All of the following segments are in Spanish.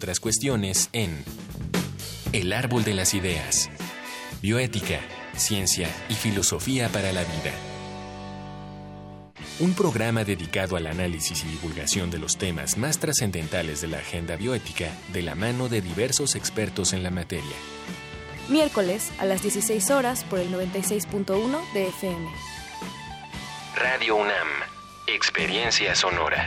otras cuestiones en El Árbol de las Ideas. Bioética, ciencia y filosofía para la vida. Un programa dedicado al análisis y divulgación de los temas más trascendentales de la agenda bioética de la mano de diversos expertos en la materia. Miércoles a las 16 horas por el 96.1 de FM. Radio UNAM, Experiencia Sonora.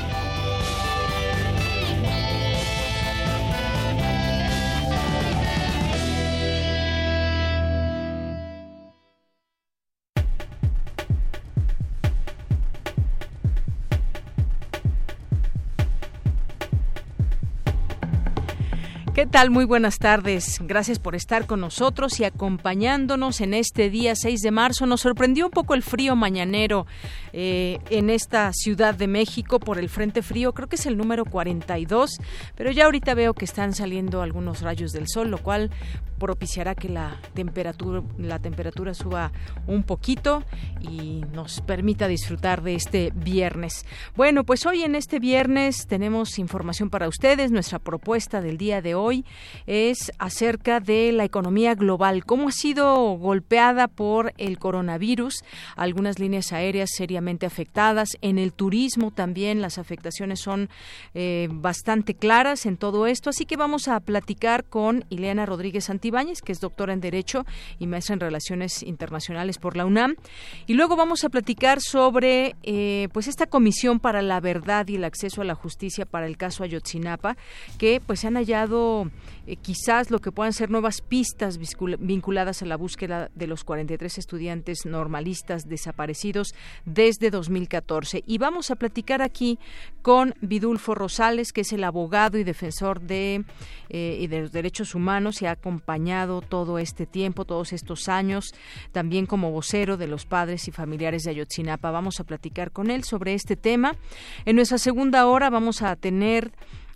¿Qué tal? Muy buenas tardes. Gracias por estar con nosotros y acompañándonos en este día 6 de marzo. Nos sorprendió un poco el frío mañanero eh, en esta Ciudad de México por el Frente Frío. Creo que es el número 42, pero ya ahorita veo que están saliendo algunos rayos del sol, lo cual propiciará que la temperatura, la temperatura suba un poquito y nos permita disfrutar de este viernes. Bueno, pues hoy en este viernes tenemos información para ustedes. Nuestra propuesta del día de hoy es acerca de la economía global, cómo ha sido golpeada por el coronavirus, algunas líneas aéreas seriamente afectadas, en el turismo también las afectaciones son eh, bastante claras en todo esto, así que vamos a platicar con Ileana Rodríguez Antibáñez, que es doctora en Derecho y maestra en Relaciones Internacionales por la UNAM, y luego vamos a platicar sobre eh, pues esta comisión para la verdad y el acceso a la justicia para el caso Ayotzinapa, que pues se han hallado eh, quizás lo que puedan ser nuevas pistas vinculadas a la búsqueda de los 43 estudiantes normalistas desaparecidos desde 2014. Y vamos a platicar aquí con Vidulfo Rosales, que es el abogado y defensor de, eh, y de los derechos humanos y ha acompañado todo este tiempo, todos estos años, también como vocero de los padres y familiares de Ayotzinapa. Vamos a platicar con él sobre este tema. En nuestra segunda hora vamos a tener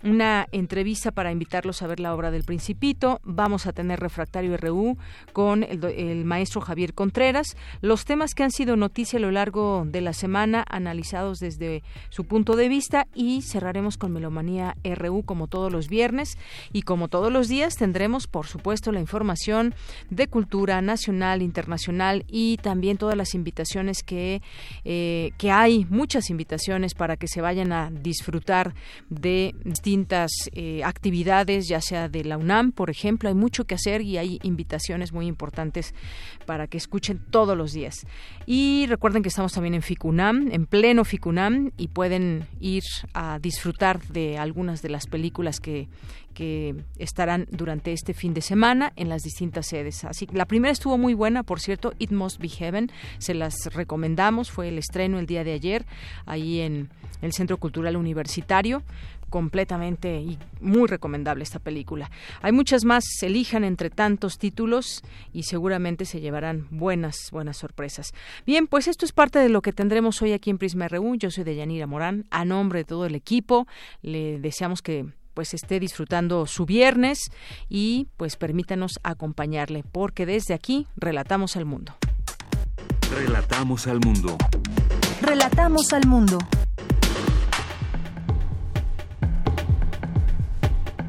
una entrevista para invitarlos a ver la obra del Principito. Vamos a tener Refractario RU con el, maestro Javier Contreras. Los temas que han sido noticia a lo largo de la semana, analizados desde su punto de vista, y cerraremos con Melomanía RU como todos los viernes. Y como todos los días, tendremos, por supuesto, la información de cultura nacional, internacional y también todas las invitaciones que, eh, que hay, muchas invitaciones para que se vayan a disfrutar de eh, actividades, ya sea de la UNAM, por ejemplo, hay mucho que hacer y hay invitaciones muy importantes para que escuchen todos los días. Y recuerden que estamos también en FICUNAM, en pleno FICUNAM, y pueden ir a disfrutar de algunas de las películas que, que estarán durante este fin de semana en las distintas sedes. Así la primera estuvo muy buena, por cierto, It Must Be Heaven, se las recomendamos, fue el estreno el día de ayer ahí en el Centro Cultural Universitario completamente y muy recomendable esta película. Hay muchas más, elijan entre tantos títulos y seguramente se llevarán buenas, buenas sorpresas. Bien, pues esto es parte de lo que tendremos hoy aquí en Prisma RU. Yo soy Deyanira Morán, a nombre de todo el equipo, le deseamos que pues esté disfrutando su viernes y pues permítanos acompañarle, porque desde aquí relatamos al mundo. Relatamos al mundo. Relatamos al mundo.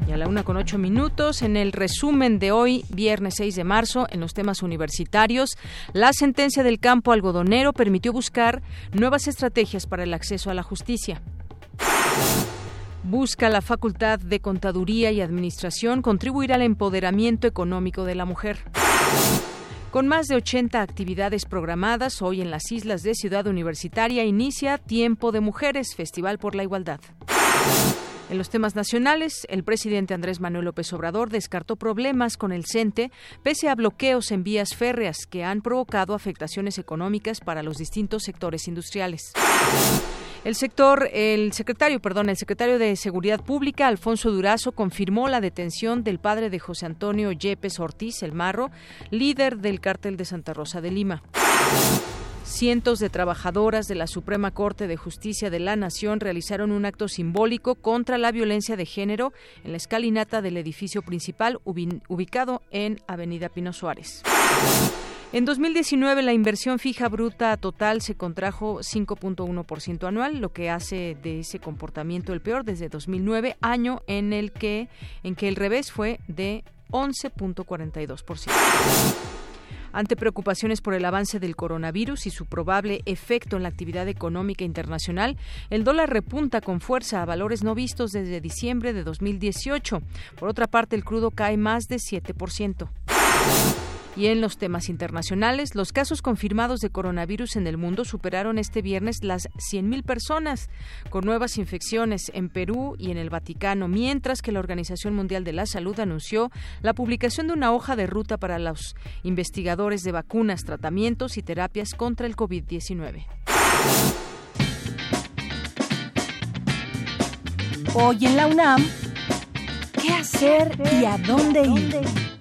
Y a la una con ocho minutos, en el resumen de hoy, viernes 6 de marzo, en los temas universitarios, la sentencia del campo algodonero permitió buscar nuevas estrategias para el acceso a la justicia. Busca la Facultad de Contaduría y Administración contribuir al empoderamiento económico de la mujer. Con más de 80 actividades programadas, hoy en las islas de Ciudad Universitaria inicia Tiempo de Mujeres, Festival por la Igualdad. En los temas nacionales, el presidente Andrés Manuel López Obrador descartó problemas con el CENTE pese a bloqueos en vías férreas que han provocado afectaciones económicas para los distintos sectores industriales. El sector, el secretario, perdón, el secretario de Seguridad Pública, Alfonso Durazo, confirmó la detención del padre de José Antonio Yepes Ortiz, el Marro, líder del cártel de Santa Rosa de Lima. Cientos de trabajadoras de la Suprema Corte de Justicia de la Nación realizaron un acto simbólico contra la violencia de género en la escalinata del edificio principal ubicado en Avenida Pino Suárez. En 2019 la inversión fija bruta total se contrajo 5.1% anual, lo que hace de ese comportamiento el peor desde 2009, año en el que en que el revés fue de 11.42%. Ante preocupaciones por el avance del coronavirus y su probable efecto en la actividad económica internacional, el dólar repunta con fuerza a valores no vistos desde diciembre de 2018. Por otra parte, el crudo cae más de 7%. Y en los temas internacionales, los casos confirmados de coronavirus en el mundo superaron este viernes las 100.000 personas, con nuevas infecciones en Perú y en el Vaticano, mientras que la Organización Mundial de la Salud anunció la publicación de una hoja de ruta para los investigadores de vacunas, tratamientos y terapias contra el COVID-19. Hoy en la UNAM, ¿qué hacer y a dónde ir?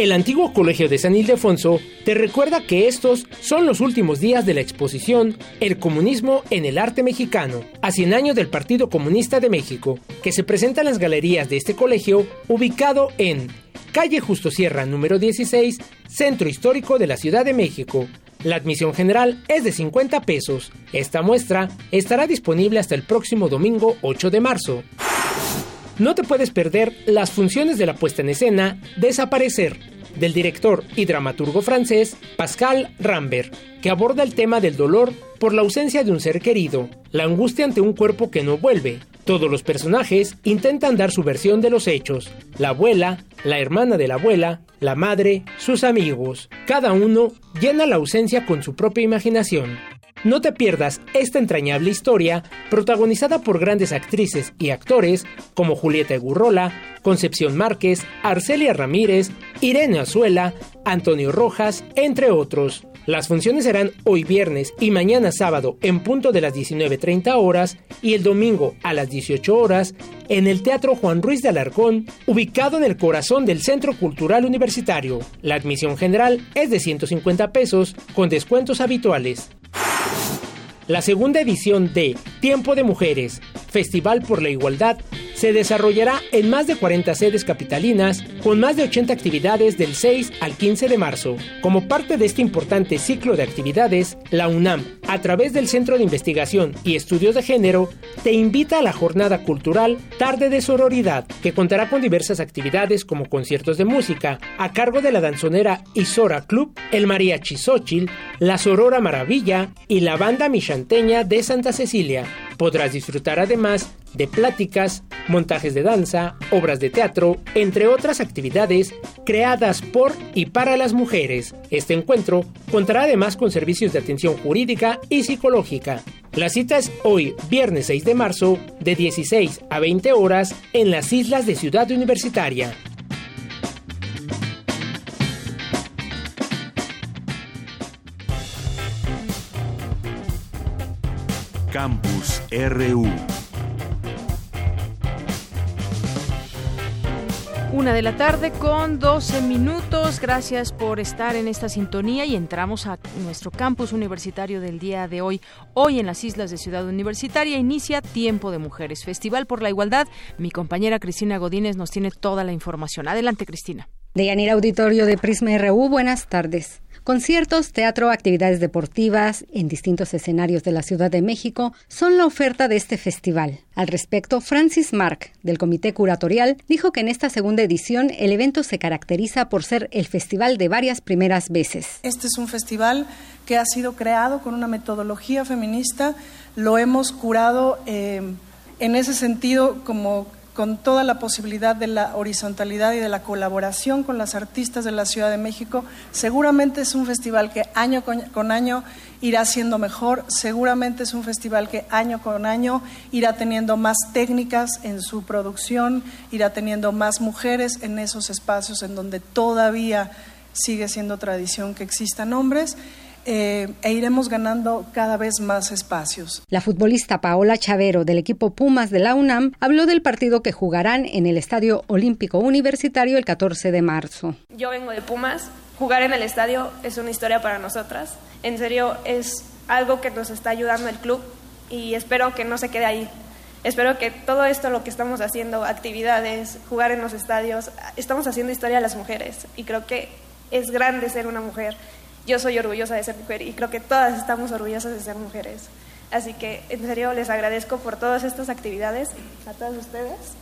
El antiguo Colegio de San Ildefonso te recuerda que estos son los últimos días de la exposición El comunismo en el arte mexicano, a 100 años del Partido Comunista de México, que se presenta en las galerías de este colegio ubicado en calle Justo Sierra número 16, Centro Histórico de la Ciudad de México. La admisión general es de 50 pesos. Esta muestra estará disponible hasta el próximo domingo 8 de marzo. No te puedes perder las funciones de la puesta en escena Desaparecer, del director y dramaturgo francés Pascal Rambert, que aborda el tema del dolor por la ausencia de un ser querido, la angustia ante un cuerpo que no vuelve. Todos los personajes intentan dar su versión de los hechos, la abuela, la hermana de la abuela, la madre, sus amigos. Cada uno llena la ausencia con su propia imaginación. No te pierdas esta entrañable historia protagonizada por grandes actrices y actores como Julieta Egurrola, Concepción Márquez, Arcelia Ramírez, Irene Azuela, Antonio Rojas, entre otros. Las funciones serán hoy viernes y mañana sábado en punto de las 19.30 horas y el domingo a las 18 horas en el Teatro Juan Ruiz de Alarcón, ubicado en el corazón del Centro Cultural Universitario. La admisión general es de 150 pesos con descuentos habituales. La segunda edición de Tiempo de Mujeres, Festival por la Igualdad, se desarrollará en más de 40 sedes capitalinas, con más de 80 actividades del 6 al 15 de marzo. Como parte de este importante ciclo de actividades, la UNAM, a través del Centro de Investigación y Estudios de Género, te invita a la jornada cultural Tarde de Sororidad, que contará con diversas actividades como conciertos de música, a cargo de la danzonera Isora Club, el Mariachi Xochitl, la Sorora Maravilla y la banda michanteña de Santa Cecilia. Podrás disfrutar además de pláticas, montajes de danza, obras de teatro, entre otras actividades creadas por y para las mujeres. Este encuentro contará además con servicios de atención jurídica y psicológica. La cita es hoy, viernes 6 de marzo, de 16 a 20 horas en las islas de Ciudad Universitaria. Campus RU. Una de la tarde con 12 minutos. Gracias por estar en esta sintonía y entramos a nuestro campus universitario del día de hoy. Hoy en las islas de Ciudad Universitaria inicia Tiempo de Mujeres, Festival por la Igualdad. Mi compañera Cristina Godínez nos tiene toda la información. Adelante, Cristina. De Yanira Auditorio de Prisma RU, buenas tardes. Conciertos, teatro, actividades deportivas en distintos escenarios de la Ciudad de México son la oferta de este festival. Al respecto, Francis Mark, del Comité Curatorial, dijo que en esta segunda edición el evento se caracteriza por ser el festival de varias primeras veces. Este es un festival que ha sido creado con una metodología feminista, lo hemos curado eh, en ese sentido como con toda la posibilidad de la horizontalidad y de la colaboración con las artistas de la Ciudad de México. Seguramente es un festival que año con año irá siendo mejor, seguramente es un festival que año con año irá teniendo más técnicas en su producción, irá teniendo más mujeres en esos espacios en donde todavía sigue siendo tradición que existan hombres. Eh, e iremos ganando cada vez más espacios. La futbolista Paola Chavero del equipo Pumas de la UNAM habló del partido que jugarán en el Estadio Olímpico Universitario el 14 de marzo. Yo vengo de Pumas, jugar en el estadio es una historia para nosotras. En serio, es algo que nos está ayudando el club y espero que no se quede ahí. Espero que todo esto, lo que estamos haciendo, actividades, jugar en los estadios, estamos haciendo historia a las mujeres y creo que es grande ser una mujer. Yo soy orgullosa de ser mujer y creo que todas estamos orgullosas de ser mujeres. Así que en serio les agradezco por todas estas actividades a todas ustedes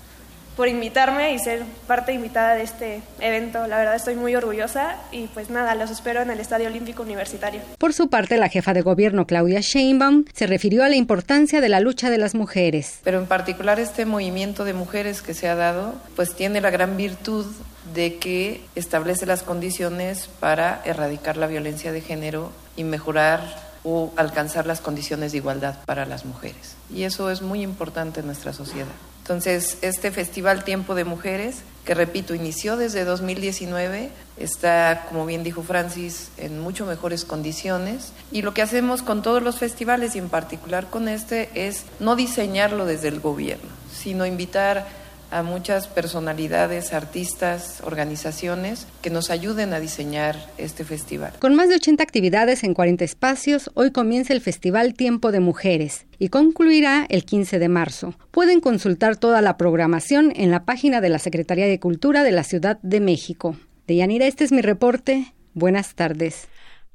por invitarme y ser parte invitada de este evento. La verdad estoy muy orgullosa y pues nada, los espero en el Estadio Olímpico Universitario. Por su parte, la jefa de gobierno Claudia Sheinbaum se refirió a la importancia de la lucha de las mujeres. Pero en particular este movimiento de mujeres que se ha dado, pues tiene la gran virtud de que establece las condiciones para erradicar la violencia de género y mejorar o alcanzar las condiciones de igualdad para las mujeres. Y eso es muy importante en nuestra sociedad. Entonces, este Festival Tiempo de Mujeres, que repito, inició desde 2019, está, como bien dijo Francis, en mucho mejores condiciones. Y lo que hacemos con todos los festivales, y en particular con este, es no diseñarlo desde el gobierno, sino invitar a muchas personalidades, artistas, organizaciones que nos ayuden a diseñar este festival. Con más de 80 actividades en 40 espacios, hoy comienza el Festival Tiempo de Mujeres y concluirá el 15 de marzo. Pueden consultar toda la programación en la página de la Secretaría de Cultura de la Ciudad de México. Deyanira, este es mi reporte. Buenas tardes.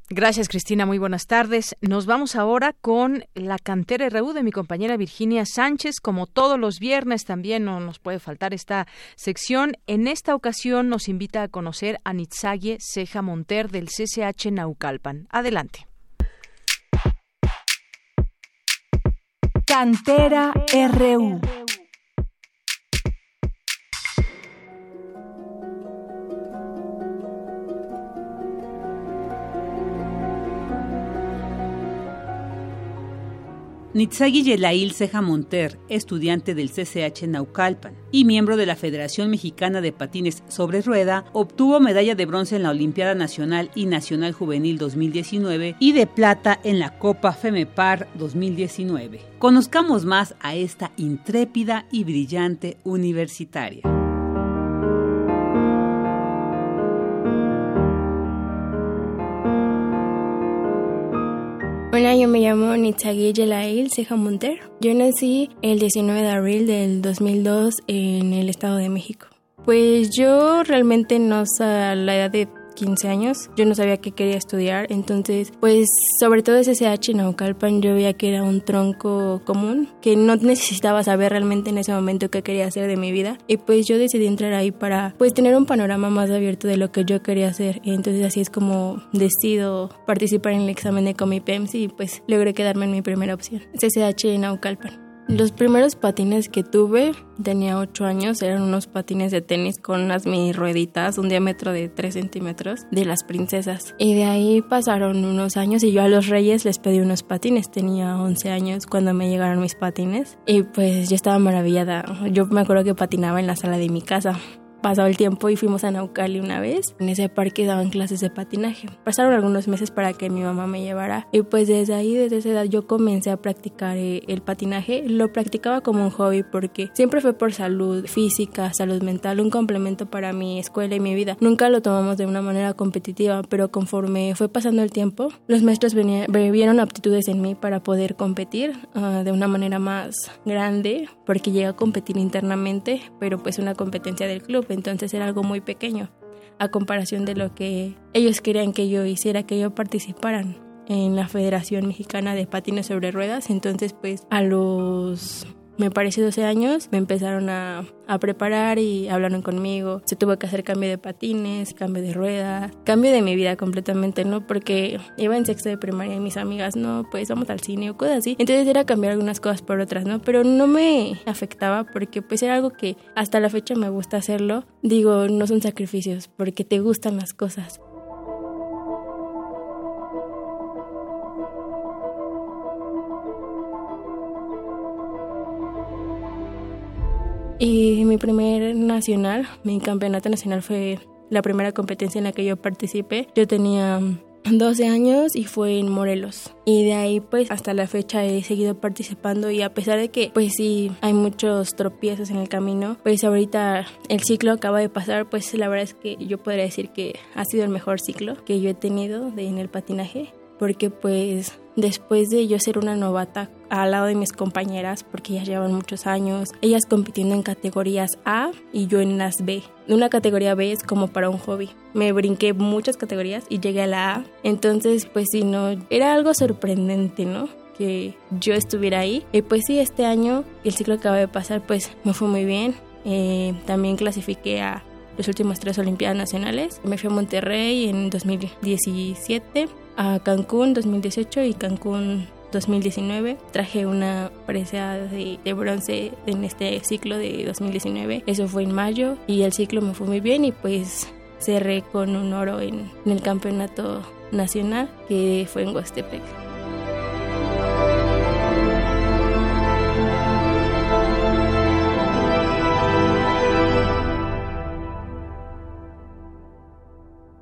Gracias, Cristina. Muy buenas tardes. Nos vamos ahora con la cantera RU de mi compañera Virginia Sánchez. Como todos los viernes, también no nos puede faltar esta sección. En esta ocasión nos invita a conocer a Nitzague Ceja Monter del CCH Naucalpan. Adelante. Cantera RU. Nitzagi Yelail Ceja Monter, estudiante del CCH Naucalpan y miembro de la Federación Mexicana de Patines sobre Rueda, obtuvo medalla de bronce en la Olimpiada Nacional y Nacional Juvenil 2019 y de plata en la Copa FEMEPAR 2019. Conozcamos más a esta intrépida y brillante universitaria. Me llamo Nitzagui Yelail Ceja Monter. Yo nací el 19 de abril del 2002 en el Estado de México. Pues yo realmente no sé la edad de 15 años. Yo no sabía qué quería estudiar, entonces, pues, sobre todo ese CH Naucalpan, yo veía que era un tronco común, que no necesitaba saber realmente en ese momento qué quería hacer de mi vida. Y pues yo decidí entrar ahí para, pues, tener un panorama más abierto de lo que yo quería hacer. Y entonces así es como decido participar en el examen de Comipems y pues logré quedarme en mi primera opción, CCH Naucalpan. Los primeros patines que tuve, tenía 8 años, eran unos patines de tenis con unas mini rueditas, un diámetro de 3 centímetros, de las princesas. Y de ahí pasaron unos años y yo a los reyes les pedí unos patines. Tenía 11 años cuando me llegaron mis patines. Y pues yo estaba maravillada. Yo me acuerdo que patinaba en la sala de mi casa pasado el tiempo y fuimos a Naucali una vez. En ese parque daban clases de patinaje. Pasaron algunos meses para que mi mamá me llevara y pues desde ahí, desde esa edad yo comencé a practicar eh, el patinaje. Lo practicaba como un hobby porque siempre fue por salud física, salud mental, un complemento para mi escuela y mi vida. Nunca lo tomamos de una manera competitiva, pero conforme fue pasando el tiempo, los maestros vieron aptitudes en mí para poder competir ah, de una manera más grande porque llegué a competir internamente, pero pues una competencia del club entonces era algo muy pequeño a comparación de lo que ellos querían que yo hiciera, que yo participara en la Federación Mexicana de Patines sobre Ruedas. Entonces, pues a los me parece 12 años, me empezaron a, a, preparar y hablaron conmigo. Se tuvo que hacer cambio de patines, cambio de rueda, cambio de mi vida completamente, ¿no? Porque iba en sexto de primaria y mis amigas, no, pues vamos al cine o cosas así. Entonces era cambiar algunas cosas por otras, ¿no? Pero no me afectaba porque pues era algo que hasta la fecha me gusta hacerlo. Digo, no son sacrificios porque te gustan las cosas. Y mi primer nacional, mi campeonato nacional fue la primera competencia en la que yo participé. Yo tenía 12 años y fue en Morelos. Y de ahí pues hasta la fecha he seguido participando y a pesar de que pues sí hay muchos tropiezos en el camino, pues ahorita el ciclo acaba de pasar, pues la verdad es que yo podría decir que ha sido el mejor ciclo que yo he tenido de, en el patinaje porque pues después de yo ser una novata al lado de mis compañeras, porque ellas llevan muchos años, ellas compitiendo en categorías A y yo en las B. Una categoría B es como para un hobby. Me brinqué muchas categorías y llegué a la A. Entonces, pues sí, no, era algo sorprendente, ¿no? Que yo estuviera ahí. Y pues sí, este año, el ciclo que acaba de pasar, pues me fue muy bien. Eh, también clasifiqué a los últimos tres Olimpiadas Nacionales. Me fui a Monterrey en 2017 a Cancún 2018 y Cancún 2019. Traje una presea de, bronce en este ciclo de 2019. Eso fue en mayo y el ciclo me fue muy bien y pues cerré con un oro en, en el campeonato nacional que fue en Huastepec.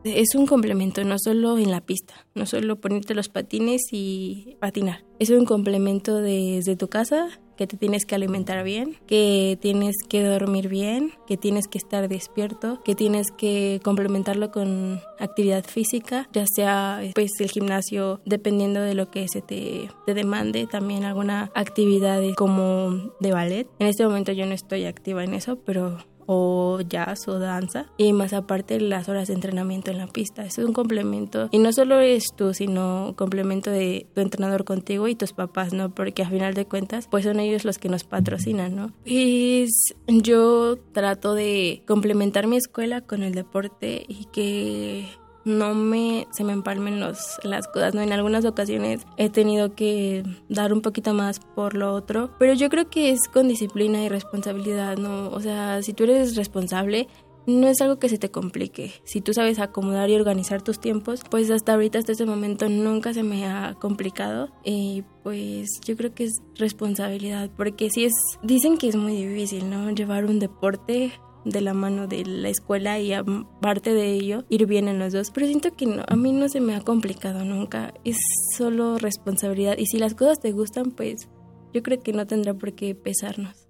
Es un complemento, no solo en la pista, no solo ponerte los patines y patinar. Es un complemento desde tu casa, que te tienes que alimentar bien, que tienes que dormir bien, que tienes que estar despierto, que tienes que complementarlo con actividad física, ya sea pues el gimnasio, dependiendo de lo que se te, te demande, también alguna actividad como de ballet. En este momento yo no estoy activa en eso, pero o jazz o danza y más aparte las horas de entrenamiento en la pista. Es un complemento y no solo es tú, sino complemento de tu entrenador contigo y tus papás, ¿no? Porque a final de cuentas, pues son ellos los que nos patrocinan, ¿no? Y yo trato de complementar mi escuela con el deporte y que no me se me empalmen los, las cosas, ¿no? En algunas ocasiones he tenido que dar un poquito más por lo otro, pero yo creo que es con disciplina y responsabilidad, ¿no? O sea, si tú eres responsable, no es algo que se te complique. Si tú sabes acomodar y organizar tus tiempos, pues hasta ahorita, hasta este momento, nunca se me ha complicado. Y pues yo creo que es responsabilidad, porque si es, dicen que es muy difícil, ¿no? Llevar un deporte de la mano de la escuela y aparte de ello ir bien en los dos. Pero siento que no, a mí no se me ha complicado nunca. Es solo responsabilidad y si las cosas te gustan, pues yo creo que no tendrá por qué pesarnos.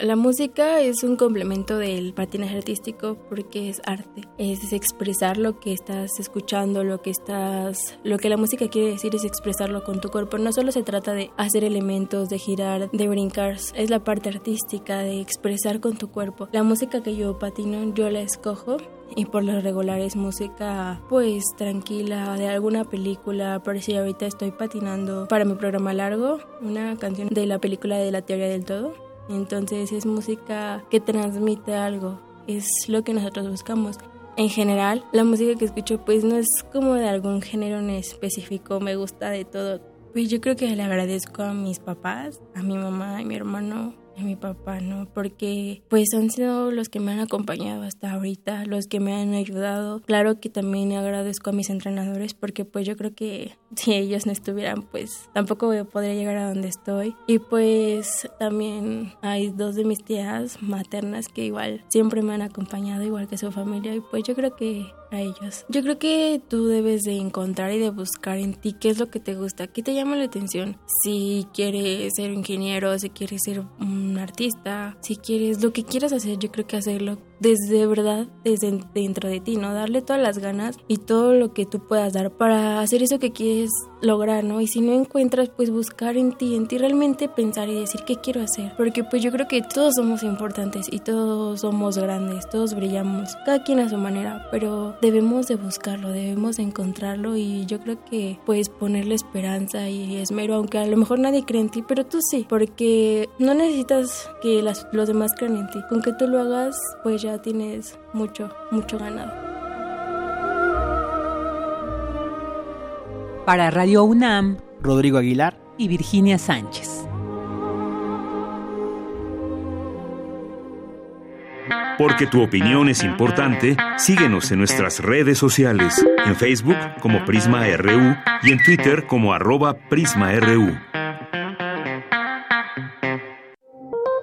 La música es un complemento del patinaje artístico porque es arte, es expresar lo que estás escuchando, lo que estás, lo que la música quiere decir es expresarlo con tu cuerpo. No solo se trata de hacer elementos, de girar, de brincar, es la parte artística de expresar con tu cuerpo. La música que yo patino, yo la escojo y por lo regular es música pues tranquila de alguna película por si ahorita estoy patinando para mi programa largo una canción de la película de la teoría del todo entonces es música que transmite algo, es lo que nosotros buscamos. En general, la música que escucho pues no es como de algún género en específico, me gusta de todo. Pues yo creo que le agradezco a mis papás, a mi mamá y mi hermano a mi papá, ¿no? Porque pues han sido los que me han acompañado hasta ahorita, los que me han ayudado. Claro que también agradezco a mis entrenadores porque pues yo creo que si ellos no estuvieran pues tampoco podría llegar a donde estoy. Y pues también hay dos de mis tías maternas que igual siempre me han acompañado igual que su familia y pues yo creo que a ellos. Yo creo que tú debes de encontrar y de buscar en ti qué es lo que te gusta, qué te llama la atención. Si quieres ser ingeniero, si quieres ser un artista, si quieres lo que quieras hacer, yo creo que hacerlo desde verdad, desde dentro de ti, ¿no? Darle todas las ganas y todo lo que tú puedas dar para hacer eso que quieres lograr, ¿no? Y si no encuentras, pues buscar en ti, en ti realmente pensar y decir qué quiero hacer. Porque pues yo creo que todos somos importantes y todos somos grandes, todos brillamos, cada quien a su manera, pero debemos de buscarlo, debemos de encontrarlo y yo creo que pues ponerle esperanza y esmero, aunque a lo mejor nadie cree en ti, pero tú sí, porque no necesitas que los demás crean en ti. Con que tú lo hagas, pues ya tienes mucho, mucho ganado. Para Radio UNAM, Rodrigo Aguilar y Virginia Sánchez. Porque tu opinión es importante, síguenos en nuestras redes sociales, en Facebook como Prisma RU y en Twitter como arroba PrismaRU.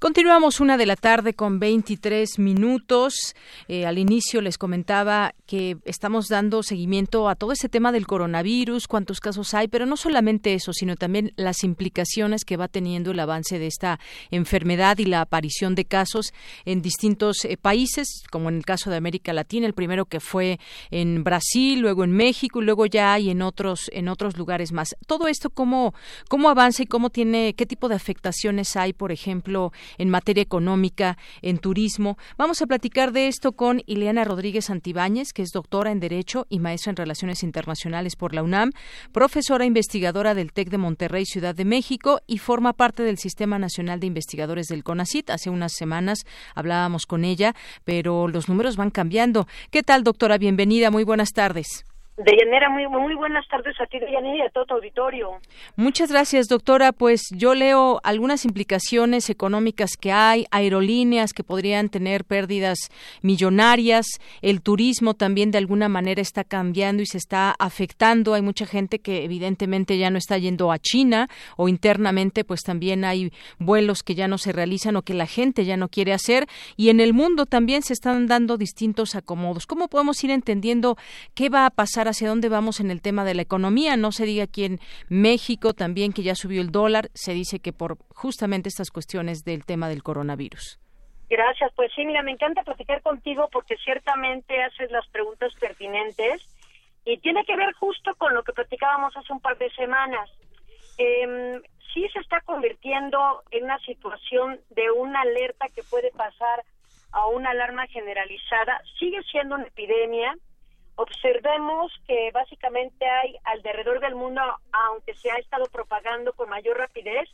Continuamos una de la tarde con 23 minutos. Eh, al inicio les comentaba que estamos dando seguimiento a todo ese tema del coronavirus, cuántos casos hay, pero no solamente eso, sino también las implicaciones que va teniendo el avance de esta enfermedad y la aparición de casos en distintos eh, países, como en el caso de América Latina, el primero que fue en Brasil, luego en México y luego ya hay en otros en otros lugares más. Todo esto cómo cómo avanza y cómo tiene qué tipo de afectaciones hay, por ejemplo, en materia económica, en turismo. Vamos a platicar de esto con Ileana Rodríguez Santibáñez, que es doctora en Derecho y maestra en Relaciones Internacionales por la UNAM, profesora investigadora del TEC de Monterrey, Ciudad de México, y forma parte del Sistema Nacional de Investigadores del CONACIT. Hace unas semanas hablábamos con ella, pero los números van cambiando. ¿Qué tal, doctora? Bienvenida, muy buenas tardes. Deyanira, muy, muy buenas tardes a ti, Deyanira, y a todo tu auditorio. Muchas gracias, doctora. Pues yo leo algunas implicaciones económicas que hay, aerolíneas que podrían tener pérdidas millonarias, el turismo también de alguna manera está cambiando y se está afectando. Hay mucha gente que evidentemente ya no está yendo a China o internamente pues también hay vuelos que ya no se realizan o que la gente ya no quiere hacer y en el mundo también se están dando distintos acomodos. ¿Cómo podemos ir entendiendo qué va a pasar hacia dónde vamos en el tema de la economía. No se diga aquí en México también que ya subió el dólar, se dice que por justamente estas cuestiones del tema del coronavirus. Gracias, pues sí, mira, me encanta platicar contigo porque ciertamente haces las preguntas pertinentes y tiene que ver justo con lo que platicábamos hace un par de semanas. Eh, sí se está convirtiendo en una situación de una alerta que puede pasar a una alarma generalizada. Sigue siendo una epidemia, observemos que básicamente hay alrededor del mundo, aunque se ha estado propagando con mayor rapidez,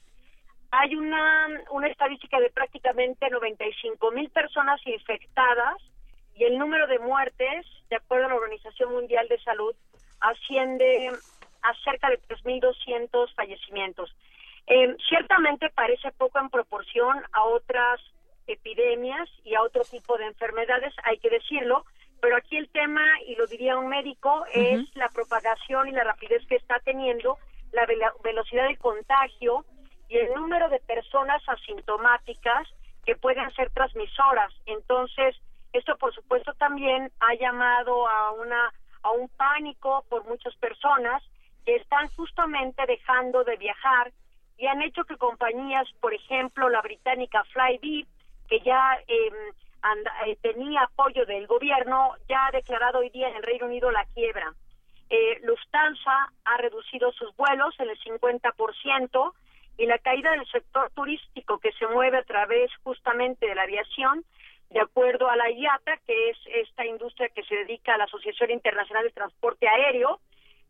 hay una, una estadística de prácticamente 95 mil personas infectadas y el número de muertes, de acuerdo a la Organización Mundial de Salud, asciende a cerca de 3.200 fallecimientos. Eh, ciertamente parece poco en proporción a otras epidemias y a otro tipo de enfermedades, hay que decirlo, pero aquí el tema, y lo diría un médico, es la propagación y la rapidez que está teniendo, la velocidad de contagio y el número de personas asintomáticas que pueden ser transmisoras. Entonces, esto por supuesto también ha llamado a una a un pánico por muchas personas que están justamente dejando de viajar y han hecho que compañías, por ejemplo, la británica Flybe, que ya eh, eh, tenía apoyo del gobierno, ya ha declarado hoy día en el Reino Unido la quiebra. Eh, Lufthansa ha reducido sus vuelos en el 50% y la caída del sector turístico que se mueve a través justamente de la aviación, de acuerdo a la IATA, que es esta industria que se dedica a la Asociación Internacional de Transporte Aéreo,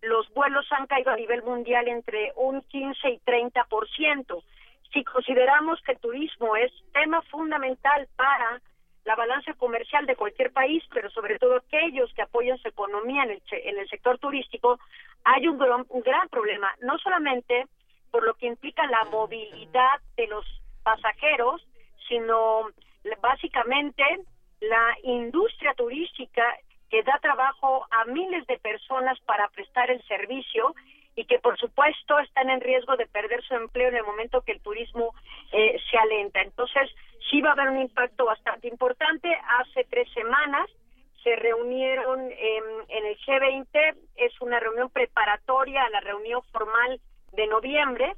los vuelos han caído a nivel mundial entre un 15 y 30%. Si consideramos que el turismo es tema fundamental para la balanza comercial de cualquier país, pero sobre todo aquellos que apoyan su economía en el, en el sector turístico, hay un gran, un gran problema, no solamente por lo que implica la movilidad de los pasajeros, sino básicamente la industria turística que da trabajo a miles de personas para prestar el servicio y que por supuesto están en riesgo de perder su empleo en el momento que el turismo eh, se alenta. Entonces, sí va a haber un impacto bastante importante. Hace tres semanas se reunieron en el G20, es una reunión preparatoria a la reunión formal de noviembre,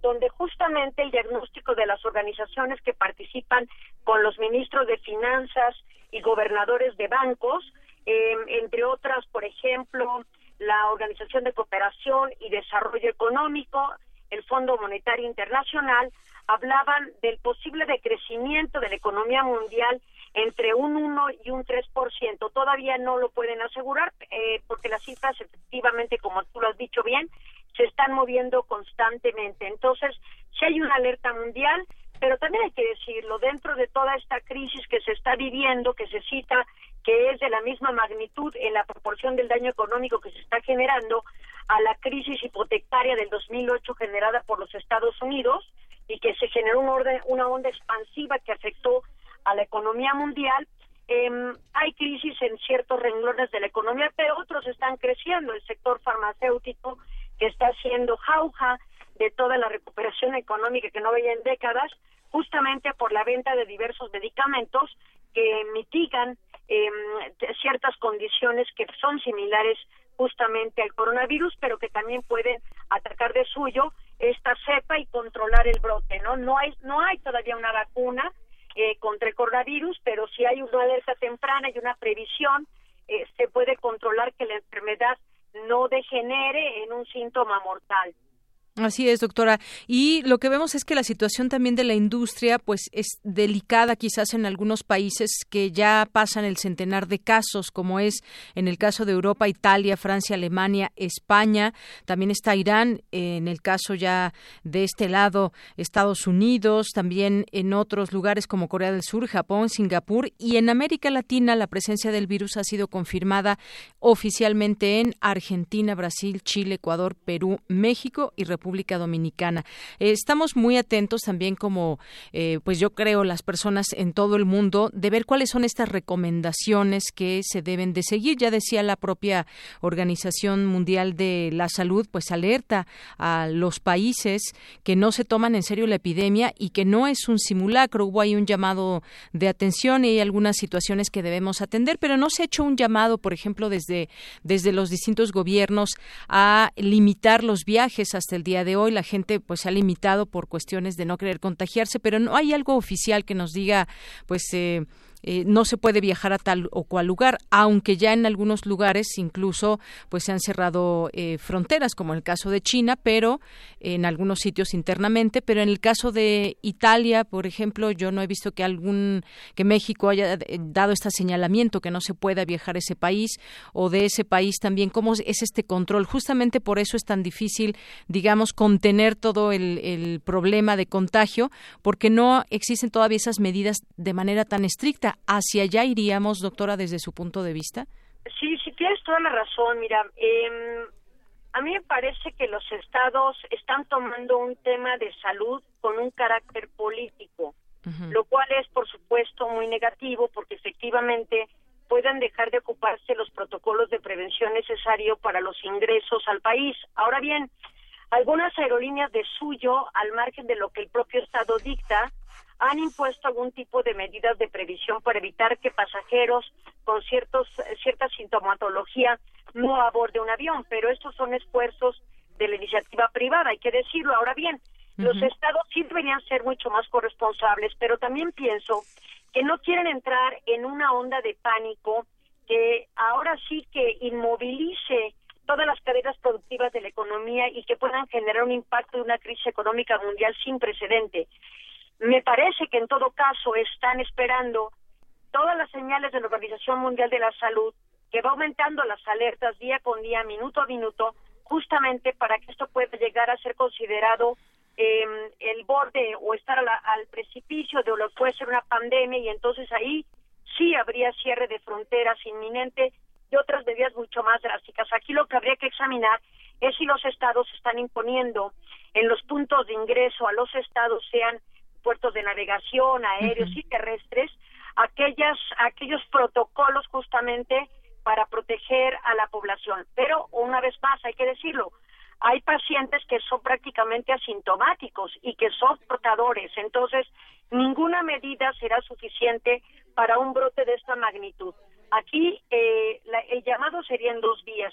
donde justamente el diagnóstico de las organizaciones que participan con los ministros de finanzas y gobernadores de bancos, eh, entre otras, por ejemplo, la Organización de Cooperación y Desarrollo Económico, el Fondo Monetario Internacional, hablaban del posible decrecimiento de la economía mundial entre un 1 y un 3%. Todavía no lo pueden asegurar eh, porque las cifras efectivamente, como tú lo has dicho bien, se están moviendo constantemente. Entonces, si hay una alerta mundial, pero también hay que decirlo, dentro de toda esta crisis que se está viviendo, que se cita que es de la misma magnitud en la proporción del daño económico que se está generando a la crisis hipotecaria del 2008 generada por los Estados Unidos y que se generó una, orden, una onda expansiva que afectó a la economía mundial. Em, hay crisis en ciertos renglones de la economía, pero otros están creciendo. El sector farmacéutico que está haciendo jauja de toda la recuperación económica que no veía en décadas, justamente por la venta de diversos medicamentos que mitigan em, ciertas condiciones que son similares justamente al coronavirus, pero que también pueden atacar de suyo esta cepa y controlar el brote, ¿no? No hay, no hay todavía una vacuna eh, contra el coronavirus, pero si hay una alerta temprana y una previsión, eh, se puede controlar que la enfermedad no degenere en un síntoma mortal. Así es, doctora. Y lo que vemos es que la situación también de la industria, pues, es delicada quizás en algunos países que ya pasan el centenar de casos, como es en el caso de Europa, Italia, Francia, Alemania, España. También está Irán, en el caso ya de este lado, Estados Unidos, también en otros lugares como Corea del Sur, Japón, Singapur y en América Latina la presencia del virus ha sido confirmada oficialmente en Argentina, Brasil, Chile, Ecuador, Perú, México y República República Dominicana. Eh, estamos muy atentos también como, eh, pues yo creo, las personas en todo el mundo de ver cuáles son estas recomendaciones que se deben de seguir. Ya decía la propia Organización Mundial de la Salud, pues alerta a los países que no se toman en serio la epidemia y que no es un simulacro. Hubo ahí un llamado de atención y hay algunas situaciones que debemos atender, pero no se ha hecho un llamado, por ejemplo, desde, desde los distintos gobiernos a limitar los viajes hasta el día día de hoy. La gente pues se ha limitado por cuestiones de no querer contagiarse, pero no hay algo oficial que nos diga pues eh, eh, no se puede viajar a tal o cual lugar, aunque ya en algunos lugares incluso pues se han cerrado eh, fronteras, como en el caso de China, pero en algunos sitios internamente, pero en el caso de Italia, por ejemplo, yo no he visto que algún que México haya eh, dado este señalamiento que no se pueda viajar a ese país o de ese país también. Cómo es este control. Justamente por eso es tan difícil, digamos, contener todo el, el problema de contagio, porque no existen todavía esas medidas de manera tan estricta ¿Hacia allá iríamos, doctora, desde su punto de vista? Sí, sí, tienes toda la razón. Mira, eh, a mí me parece que los estados están tomando un tema de salud con un carácter político, lo cual es, por supuesto, muy negativo porque efectivamente pueden dejar de ocuparse los protocolos de prevención necesarios para los ingresos al país. Ahora bien, algunas aerolíneas de suyo, al margen de lo que el propio Estado dicta, han impuesto algún tipo de medidas de previsión para evitar que pasajeros con ciertos, cierta sintomatología no aborden un avión, pero estos son esfuerzos de la iniciativa privada, hay que decirlo. Ahora bien, los estados sí deberían ser mucho más corresponsables, pero también pienso que no quieren entrar en una onda de pánico que ahora sí que inmovilice todas las cadenas productivas de la economía y que puedan generar un impacto de una crisis económica mundial sin precedente. Me parece que en todo caso están esperando todas las señales de la Organización Mundial de la Salud, que va aumentando las alertas día con día, minuto a minuto, justamente para que esto pueda llegar a ser considerado em, el borde o estar al precipicio de lo que puede ser una pandemia y entonces ahí sí habría cierre de fronteras inminente y otras medidas mucho más drásticas. Aquí lo que habría que examinar es si los estados están imponiendo en los puntos de ingreso a los estados sean puertos de navegación, aéreos y terrestres, aquellas, aquellos protocolos justamente para proteger a la población. Pero una vez más, hay que decirlo, hay pacientes que son prácticamente asintomáticos y que son portadores. Entonces, ninguna medida será suficiente para un brote de esta magnitud. Aquí eh, el llamado sería en dos vías.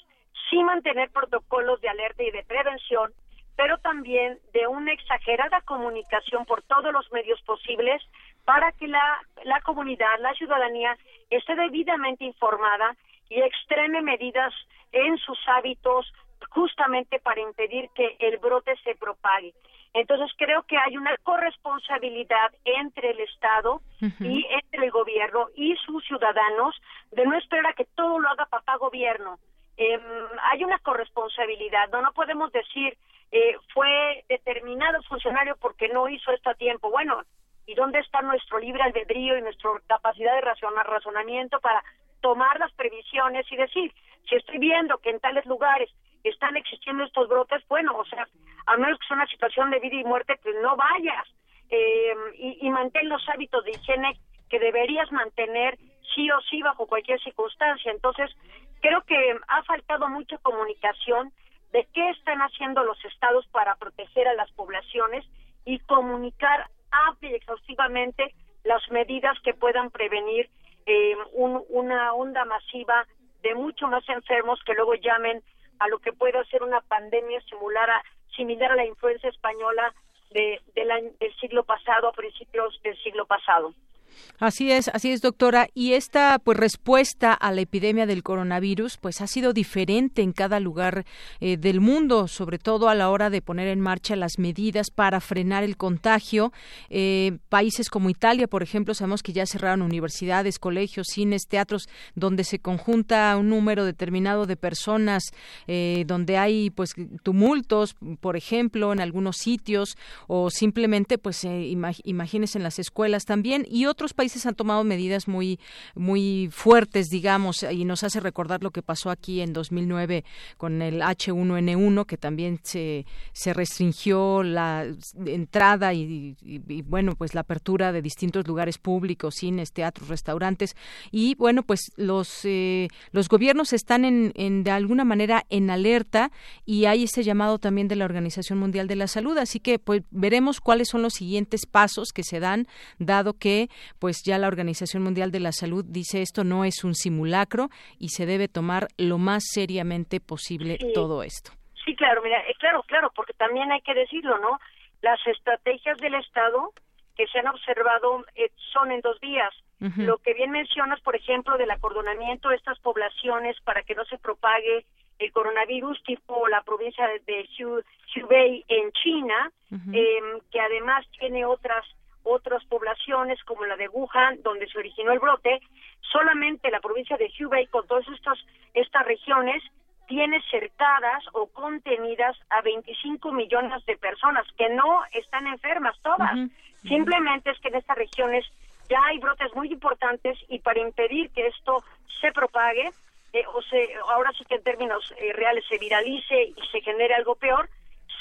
Sí mantener protocolos de alerta y de prevención, pero también de una exagerada comunicación por todos los medios posibles para que la, la comunidad, la ciudadanía, esté debidamente informada y extreme medidas en sus hábitos justamente para impedir que el brote se propague. Entonces creo que hay una corresponsabilidad entre el Estado y entre el gobierno y sus ciudadanos de no esperar a que todo lo haga papá gobierno. Em, hay una corresponsabilidad, no, no podemos decir eh, fue determinado funcionario porque no hizo esto a tiempo. Bueno, ¿y dónde está nuestro libre albedrío y nuestra capacidad de razonar, razonamiento para tomar las previsiones y decir, si estoy viendo que en tales lugares están existiendo estos brotes, bueno, o sea, a menos que sea una situación de vida y muerte, pues no vayas eh, y, y mantén los hábitos de higiene que deberías mantener sí o sí bajo cualquier circunstancia. Entonces, creo que ha faltado mucha comunicación, de qué están haciendo los estados para proteger a las poblaciones y comunicar amplia y exhaustivamente las medidas que puedan prevenir eh, una onda masiva de mucho más enfermos que luego llamen a lo que pueda ser una pandemia similar a, similar a la influenza española de, del siglo pasado, a principios del siglo pasado. Así es, así es, doctora. Y esta pues respuesta a la epidemia del coronavirus pues ha sido diferente en cada lugar eh, del mundo, sobre todo a la hora de poner en marcha las medidas para frenar el contagio. Eh, países como Italia, por ejemplo, sabemos que ya cerraron universidades, colegios, cines, teatros, donde se conjunta un número determinado de personas, eh, donde hay pues tumultos, por ejemplo, en algunos sitios, o simplemente pues imagínense en las escuelas también y otros países han tomado medidas muy, muy fuertes, digamos, y nos hace recordar lo que pasó aquí en 2009 con el H1N1, que también se, se restringió la entrada y, bueno, pues la apertura de distintos lugares públicos, cines, teatros, restaurantes. Y bueno, pues los, eh, los gobiernos están en, en, de alguna manera en alerta y hay ese llamado también de la Organización Mundial de la Salud. Así que pues veremos cuáles son los siguientes pasos que se dan, dado que pues ya la Organización Mundial de la Salud dice esto no es un simulacro y se debe tomar lo más seriamente posible todo esto. Sí, claro, mira, eh, claro, claro, porque también hay que decirlo, ¿no? Las estrategias del Estado que se han observado eh, son en dos vías. Lo que bien mencionas, por ejemplo, del acordonamiento de estas poblaciones para que no se propague el coronavirus, tipo la provincia de Hubei en China, em, que además tiene otras otras poblaciones como la de Wuhan, donde se originó el brote, solamente la provincia de Hubei, con todas estas, estas regiones, tiene cercadas o contenidas a 25 millones de personas que no están enfermas todas. Simplemente es que en estas regiones ya hay brotes muy importantes y para impedir que esto se propague, eh, o se, ahora sí que en términos eh, reales se viralice y se genere algo peor,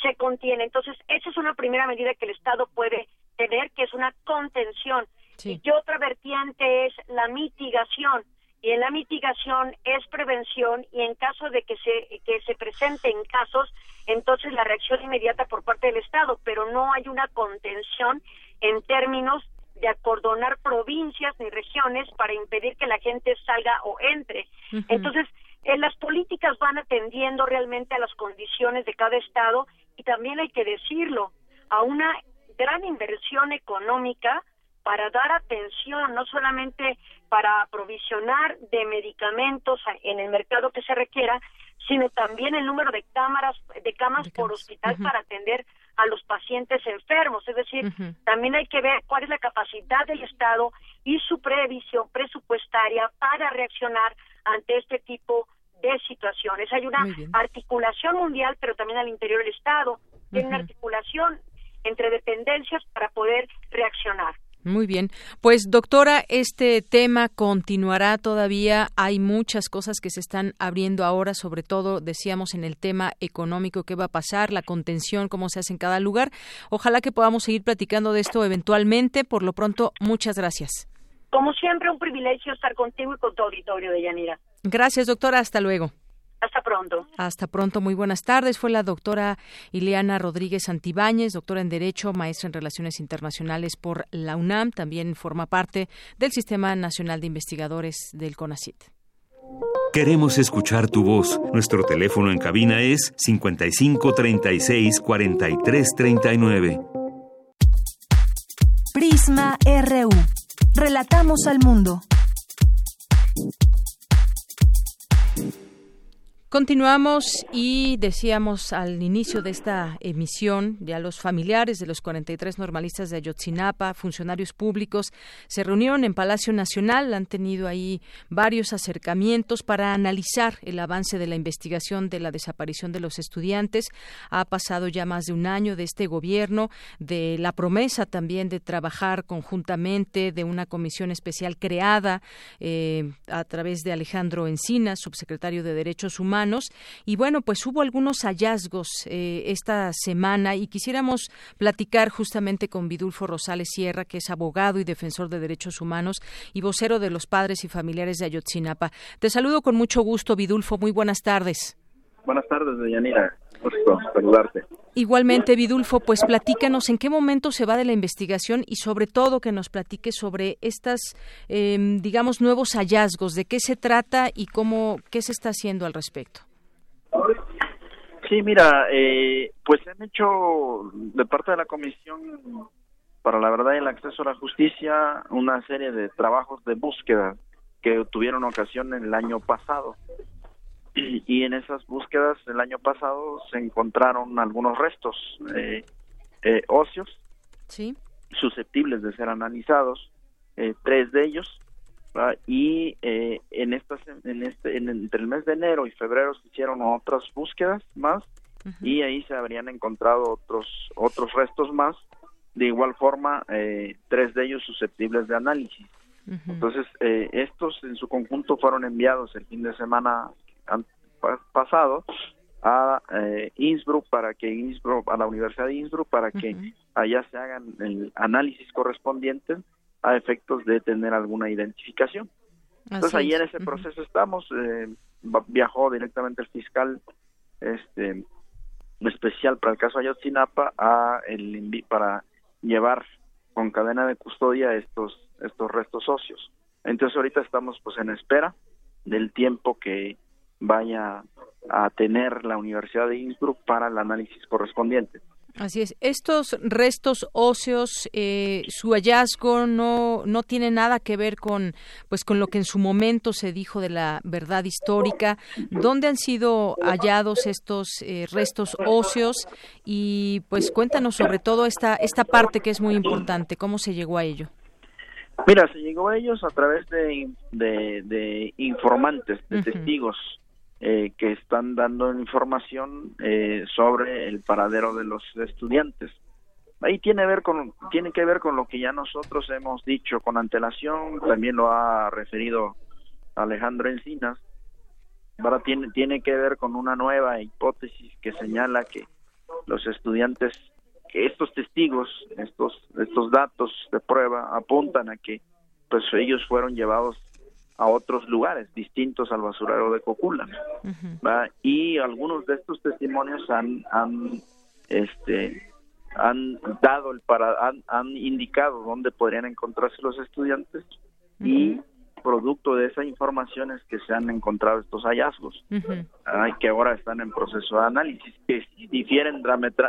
se contiene. Entonces, esa es una primera medida que el Estado puede tener, que es una contención. Y otra vertiente es la mitigación. Y en la mitigación es prevención y en caso de que se, que se presenten casos, entonces la reacción inmediata por parte del Estado, pero no hay una contención en términos de acordonar provincias ni regiones para impedir que la gente salga o entre. Entonces, eh, las políticas van atendiendo realmente a las condiciones de cada Estado y también hay que decirlo, a una gran inversión económica para dar atención, no solamente para aprovisionar de medicamentos en el mercado que se requiera, sino también el número de cámaras, de camas por hospital para atender a los pacientes enfermos. Es decir, también hay que ver cuál es la capacidad del Estado y su previsión presupuestaria para reaccionar ante este tipo de situaciones. Hay una articulación mundial, pero también al interior del Estado. Hay una articulación entre dependencias para poder reaccionar. Muy bien. Pues doctora, este tema continuará todavía. Hay muchas cosas que se están abriendo ahora, sobre todo, decíamos, en el tema económico, qué va a pasar, la contención, cómo se hace en cada lugar. Ojalá que podamos seguir platicando de esto eventualmente. Por lo pronto, muchas gracias. Como siempre, un privilegio estar contigo y con tu auditorio de Yanira. Gracias, doctora. Hasta luego. Hasta pronto. Hasta pronto, muy buenas tardes. Fue la doctora Ileana Rodríguez Santibáñez, doctora en Derecho, maestra en Relaciones Internacionales por la UNAM. También forma parte del Sistema Nacional de Investigadores del CONACIT. Queremos escuchar tu voz. Nuestro teléfono en cabina es 55 36 43 39. Prisma RU. Relatamos al mundo. Continuamos y decíamos al inicio de esta emisión, ya los familiares de los 43 normalistas de Ayotzinapa, funcionarios públicos, se reunieron en Palacio Nacional, han tenido ahí varios acercamientos para analizar el avance de la investigación de la desaparición de los estudiantes. Ha pasado ya más de un año de este gobierno, de la promesa también de trabajar conjuntamente, de una comisión especial creada eh, a través de Alejandro Encinas, subsecretario de Derechos Humanos y bueno, pues hubo algunos hallazgos eh, esta semana y quisiéramos platicar justamente con Vidulfo Rosales Sierra, que es abogado y defensor de derechos humanos y vocero de los padres y familiares de Ayotzinapa. Te saludo con mucho gusto, Vidulfo. Muy buenas tardes. Buenas tardes, Deyanira. Gusto saludarte. Igualmente, Vidulfo, pues platícanos en qué momento se va de la investigación y sobre todo que nos platique sobre estas, em, digamos, nuevos hallazgos, de qué se trata y cómo, qué se está haciendo al respecto. Sí, mira, eh, pues han hecho de parte de la Comisión para la Verdad y el Acceso a la Justicia una serie de trabajos de búsqueda que tuvieron ocasión en el año pasado. Y, en esas búsquedas el año pasado se encontraron algunos restos eh, eh, óseos ¿Sí? susceptibles de ser analizados, eh, tres de ellos, y eh, en estas en este entre el mes de enero y febrero se hicieron otras búsquedas más y ahí se habrían encontrado otros otros restos más. De igual forma eh, tres de ellos susceptibles de análisis. Entonces eh, estos en su conjunto fueron enviados el fin de semana pasado a Innsbruck para que Innsbruck a la Universidad de Innsbruck para que allá se hagan el análisis correspondiente a efectos de tener alguna identificación. Entonces ahí en ese proceso estamos. Eh, viajó directamente el fiscal este especial para el caso Ayotzinapa a el para llevar con cadena de custodia estos estos restos óseos. Entonces ahorita estamos pues en espera del tiempo que vaya a tener la Universidad de Innsbruck para el análisis correspondiente. Así es. Estos restos óseos, eh, su hallazgo no, no tiene nada que ver con, pues, con lo que en su momento se dijo de la verdad histórica. ¿Dónde han sido hallados estos eh, restos óseos? Y, pues, cuéntanos sobre todo esta, esta parte que es muy importante. ¿Cómo se llegó a ello? Mira, se llegó a ellos a través de, de, informantes, de testigos eh, que están dando información eh, sobre el paradero de los estudiantes. Ahí tiene, ver con, tiene que ver con lo que ya nosotros hemos dicho con antelación, también lo ha referido Alejandro Encinas. Ahora tiene, tiene que ver con una nueva hipótesis que señala que los estudiantes, que estos testigos, estos, estos datos de prueba apuntan a que pues ellos fueron llevados a otros lugares distintos al basurero de Cocula. Y algunos de estos testimonios han, han este han dado el para han, han indicado dónde podrían encontrarse los estudiantes y producto de esa información es que se han encontrado estos hallazgos que ahora están en proceso de análisis que difieren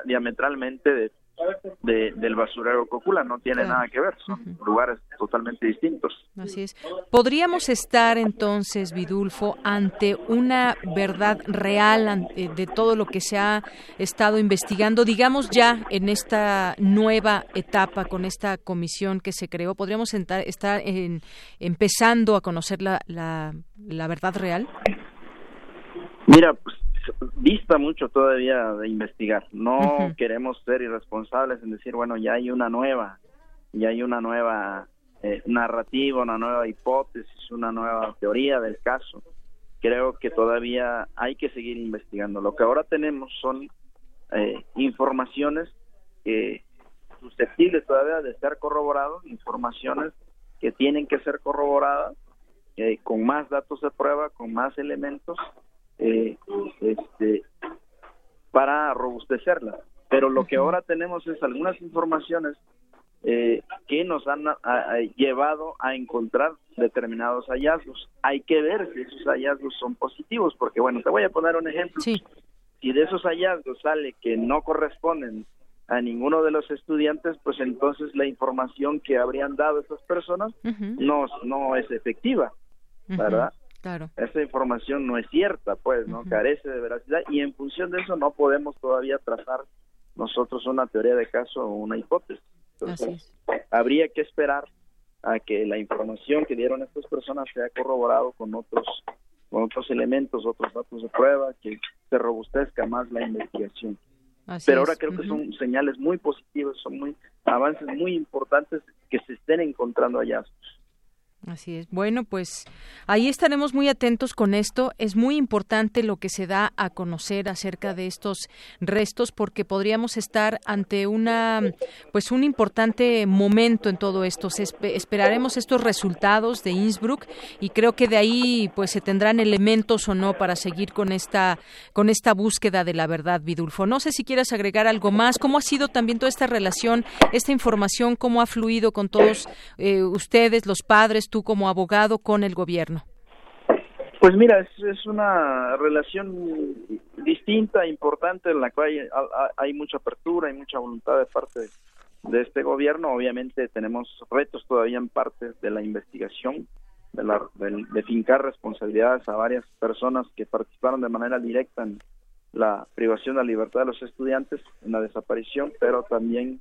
diametralmente de de, del basurero Cocula, no tiene nada que ver, son lugares totalmente distintos. Así es. ¿Podríamos estar entonces, Vidulfo, ante una verdad real de todo lo que se ha estado investigando, digamos ya en esta nueva etapa con esta comisión que se creó? ¿Podríamos estar en, empezando a conocer la, la, la verdad real? Mira, pues vista mucho todavía de investigar. No queremos ser irresponsables en decir, bueno, ya hay una nueva, ya hay una nueva eh, narrativa, una nueva hipótesis, una nueva teoría del caso. Creo que todavía hay que seguir investigando. Lo que ahora tenemos son eh, informaciones que susceptibles todavía de ser corroborados, informaciones que tienen que ser corroboradas eh, con más datos de prueba, con más elementos eh, este, para robustecerla. Pero lo que ahora tenemos es algunas informaciones eh, que nos han llevado a encontrar determinados hallazgos. Hay que ver si esos hallazgos son positivos, porque bueno, te voy a poner un ejemplo. Si de esos hallazgos sale que no corresponden a ninguno de los estudiantes, pues entonces la información que habrían dado esas personas no, no es efectiva, ¿verdad? Claro. Esa información no es cierta, pues, ¿no? Carece de veracidad y en función de eso no podemos todavía trazar nosotros una teoría de caso o una hipótesis. Entonces, habría que esperar a que la información que dieron estas personas sea corroborado con otros con otros elementos, otros datos de prueba, que se robustezca más la investigación. Pero ahora creo que son señales muy positivas, son muy avances muy importantes que se estén encontrando hallazgos. Así es. Bueno, pues ahí estaremos muy atentos con esto. Es muy importante lo que se da a conocer acerca de estos restos porque podríamos estar ante una pues un importante momento en todo esto. esperaremos estos resultados de Innsbruck y creo que de ahí pues se tendrán elementos o no para seguir con esta con esta búsqueda de la verdad, Vidulfo. No sé si quieres agregar algo más. ¿Cómo ha sido también toda esta relación, esta información, cómo ha fluido con todos eh, ustedes, los padres, tú como abogado con el gobierno? Pues mira, es, una relación distinta, importante, en la cual hay, mucha apertura, hay mucha voluntad de parte de, este gobierno. Obviamente tenemos retos todavía en parte de la investigación, de, la, de, fincar responsabilidades a varias personas que participaron de manera directa en la privación de la libertad de los estudiantes, en la desaparición, pero también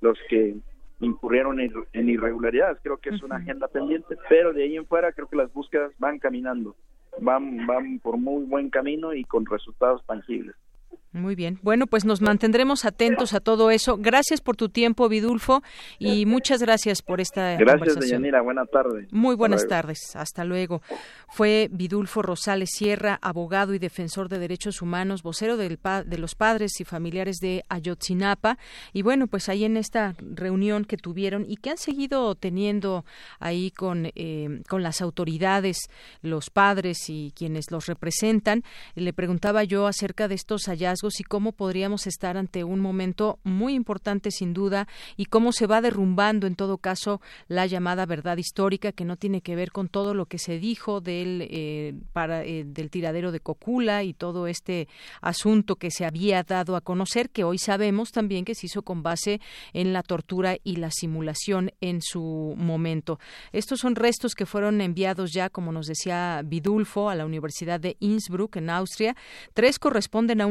los que incurrieron en, irregularidades. Creo que es una agenda pendiente, pero de ahí en fuera creo que las búsquedas van caminando, van, van por muy buen camino y con resultados tangibles. Muy bien. Bueno, pues nos mantendremos atentos a todo eso. Gracias por tu tiempo, Vidulfo, y muchas gracias por esta gracias, Deyanira. Buenas tardes. Muy buenas tardes. Hasta luego. Fue Vidulfo Rosales Sierra, abogado y defensor de derechos humanos, vocero del de los padres y familiares de Ayotzinapa. Y bueno, pues ahí en esta reunión que tuvieron y que han seguido teniendo ahí con, eh, con las autoridades, los padres y quienes los representan, le preguntaba yo acerca de estos hallazgos y cómo podríamos estar ante un momento muy importante sin duda y cómo se va derrumbando en todo caso la llamada verdad histórica que no tiene que ver con todo lo que se dijo del eh, para eh, del tiradero de Cocula y todo este asunto que se había dado a conocer que hoy sabemos también que se hizo con base en la tortura y la simulación en su momento. Estos son restos que fueron enviados ya, como nos decía Vidulfo, a la Universidad de Innsbruck en Austria. Tres corresponden a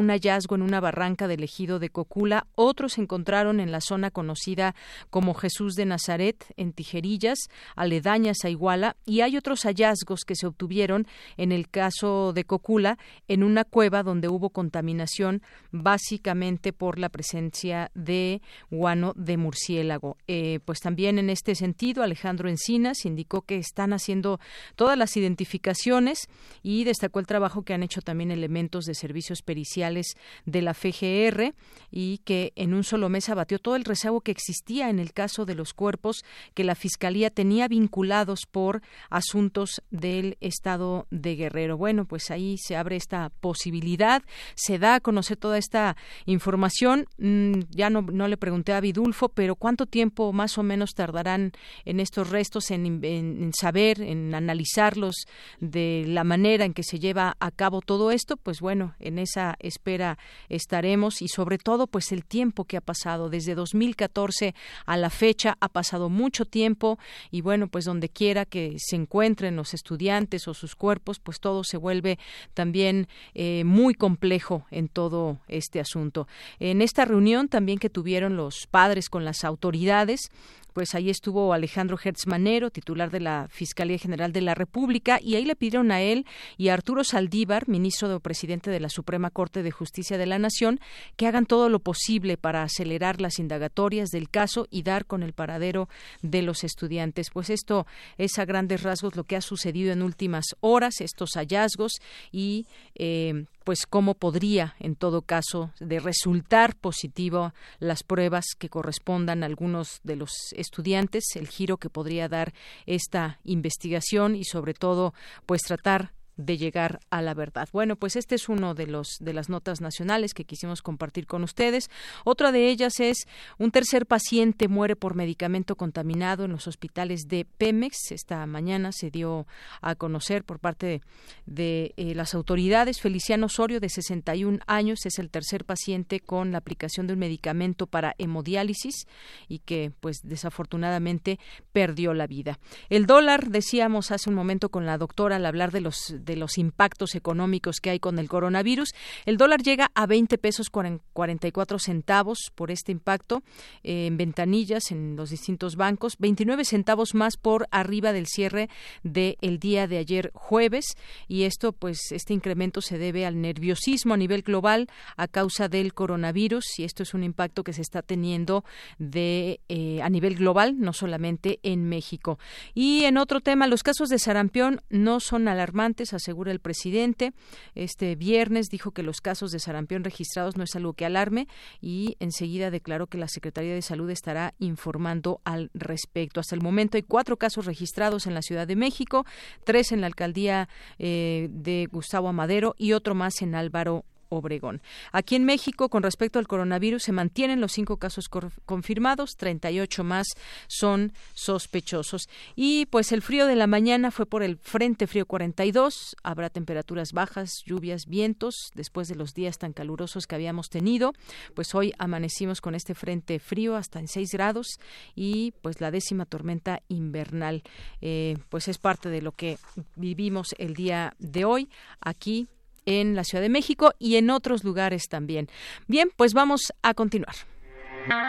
en una barranca del ejido de Cocula. Otros se encontraron en la zona conocida como Jesús de Nazaret, en Tijerillas, aledañas a Iguala, y hay otros hallazgos que se obtuvieron en el caso de Cocula, en una cueva donde hubo contaminación básicamente por la presencia de guano de murciélago. Eh, pues también en este sentido, Alejandro Encinas indicó que están haciendo todas las identificaciones y destacó el trabajo que han hecho también elementos de servicios periciales de la FGR y que en un solo mes abatió todo el rezago que existía en el caso de los cuerpos que la Fiscalía tenía vinculados por asuntos del Estado de Guerrero. Bueno, pues ahí se abre esta posibilidad, se da a conocer toda esta información. Mm, ya no, no le pregunté a Vidulfo, pero ¿cuánto tiempo más o menos tardarán en estos restos en, en saber, en analizarlos de la manera en que se lleva a cabo todo esto? Pues bueno, en esa espera estaremos y sobre todo pues el tiempo que ha pasado desde 2014 a la fecha ha pasado mucho tiempo y bueno pues donde quiera que se encuentren los estudiantes o sus cuerpos pues todo se vuelve también eh, muy complejo en todo este asunto. En esta reunión también que tuvieron los padres con las autoridades pues ahí estuvo Alejandro Hertz Manero, titular de la Fiscalía General de la República, y ahí le pidieron a él y a Arturo Saldívar, ministro presidente de la Suprema Corte de Justicia de la Nación, que hagan todo lo posible para acelerar las indagatorias del caso y dar con el paradero de los estudiantes. Pues esto es a grandes rasgos lo que ha sucedido en últimas horas, estos hallazgos y eh, pues cómo podría en todo caso de resultar positivo las pruebas que correspondan a algunos de los estudiantes, el giro que podría dar esta investigación y sobre todo pues tratar de llegar a la verdad. Bueno, pues este es uno de los de las notas nacionales que quisimos compartir con ustedes. Otra de ellas es un tercer paciente muere por medicamento contaminado en los hospitales de Pemex. Esta mañana se dio a conocer por parte de, eh, las autoridades. Feliciano Osorio, de 61 años, es el tercer paciente con la aplicación de un medicamento para hemodiálisis y que, pues, desafortunadamente perdió la vida. El dólar, decíamos hace un momento con la doctora al hablar de los de los impactos económicos que hay con el coronavirus. El dólar llega a 20 pesos 44 centavos por este impacto eh, en ventanillas en los distintos bancos, 29 centavos más por arriba del cierre del día de ayer jueves y esto pues este incremento se debe al nerviosismo a nivel global a causa del coronavirus y esto es un impacto que se está teniendo de eh, a nivel global, no solamente en México. Y en otro tema, los casos de sarampión no son alarmantes, asegura el presidente. Este viernes dijo que los casos de sarampión registrados no es algo que alarme y enseguida declaró que la Secretaría de Salud estará informando al respecto. Hasta el momento hay cuatro casos registrados en la Ciudad de México, tres en la alcaldía eh, de Gustavo Amadero y otro más en Álvaro Obregón. Aquí en México, con respecto al coronavirus, se mantienen los cinco casos confirmados, 38 más son sospechosos. Y pues el frío de la mañana fue por el Frente Frío 42. Habrá temperaturas bajas, lluvias, vientos, después de los días tan calurosos que habíamos tenido. Pues hoy amanecimos con este Frente Frío hasta en 6 grados y pues la décima tormenta invernal. Eh, pues es parte de lo que vivimos el día de hoy aquí en la Ciudad de México y en otros lugares también. Bien, pues vamos a continuar.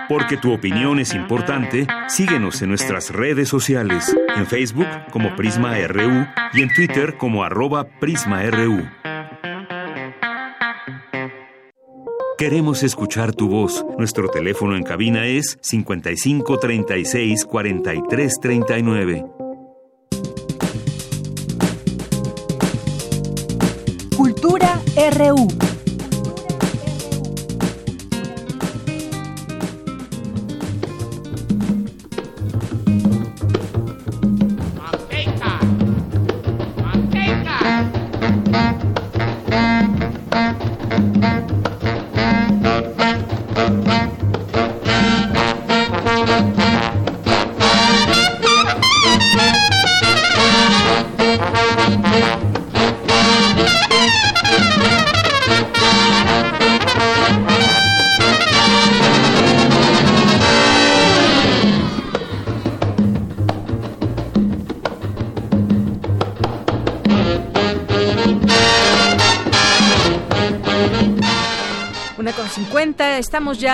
Porque tu opinión es importante, síguenos en nuestras redes sociales, en Facebook como Prisma RU y en Twitter como arroba PrismaRU. Queremos escuchar tu voz. Nuestro teléfono en cabina es 55 36 RU.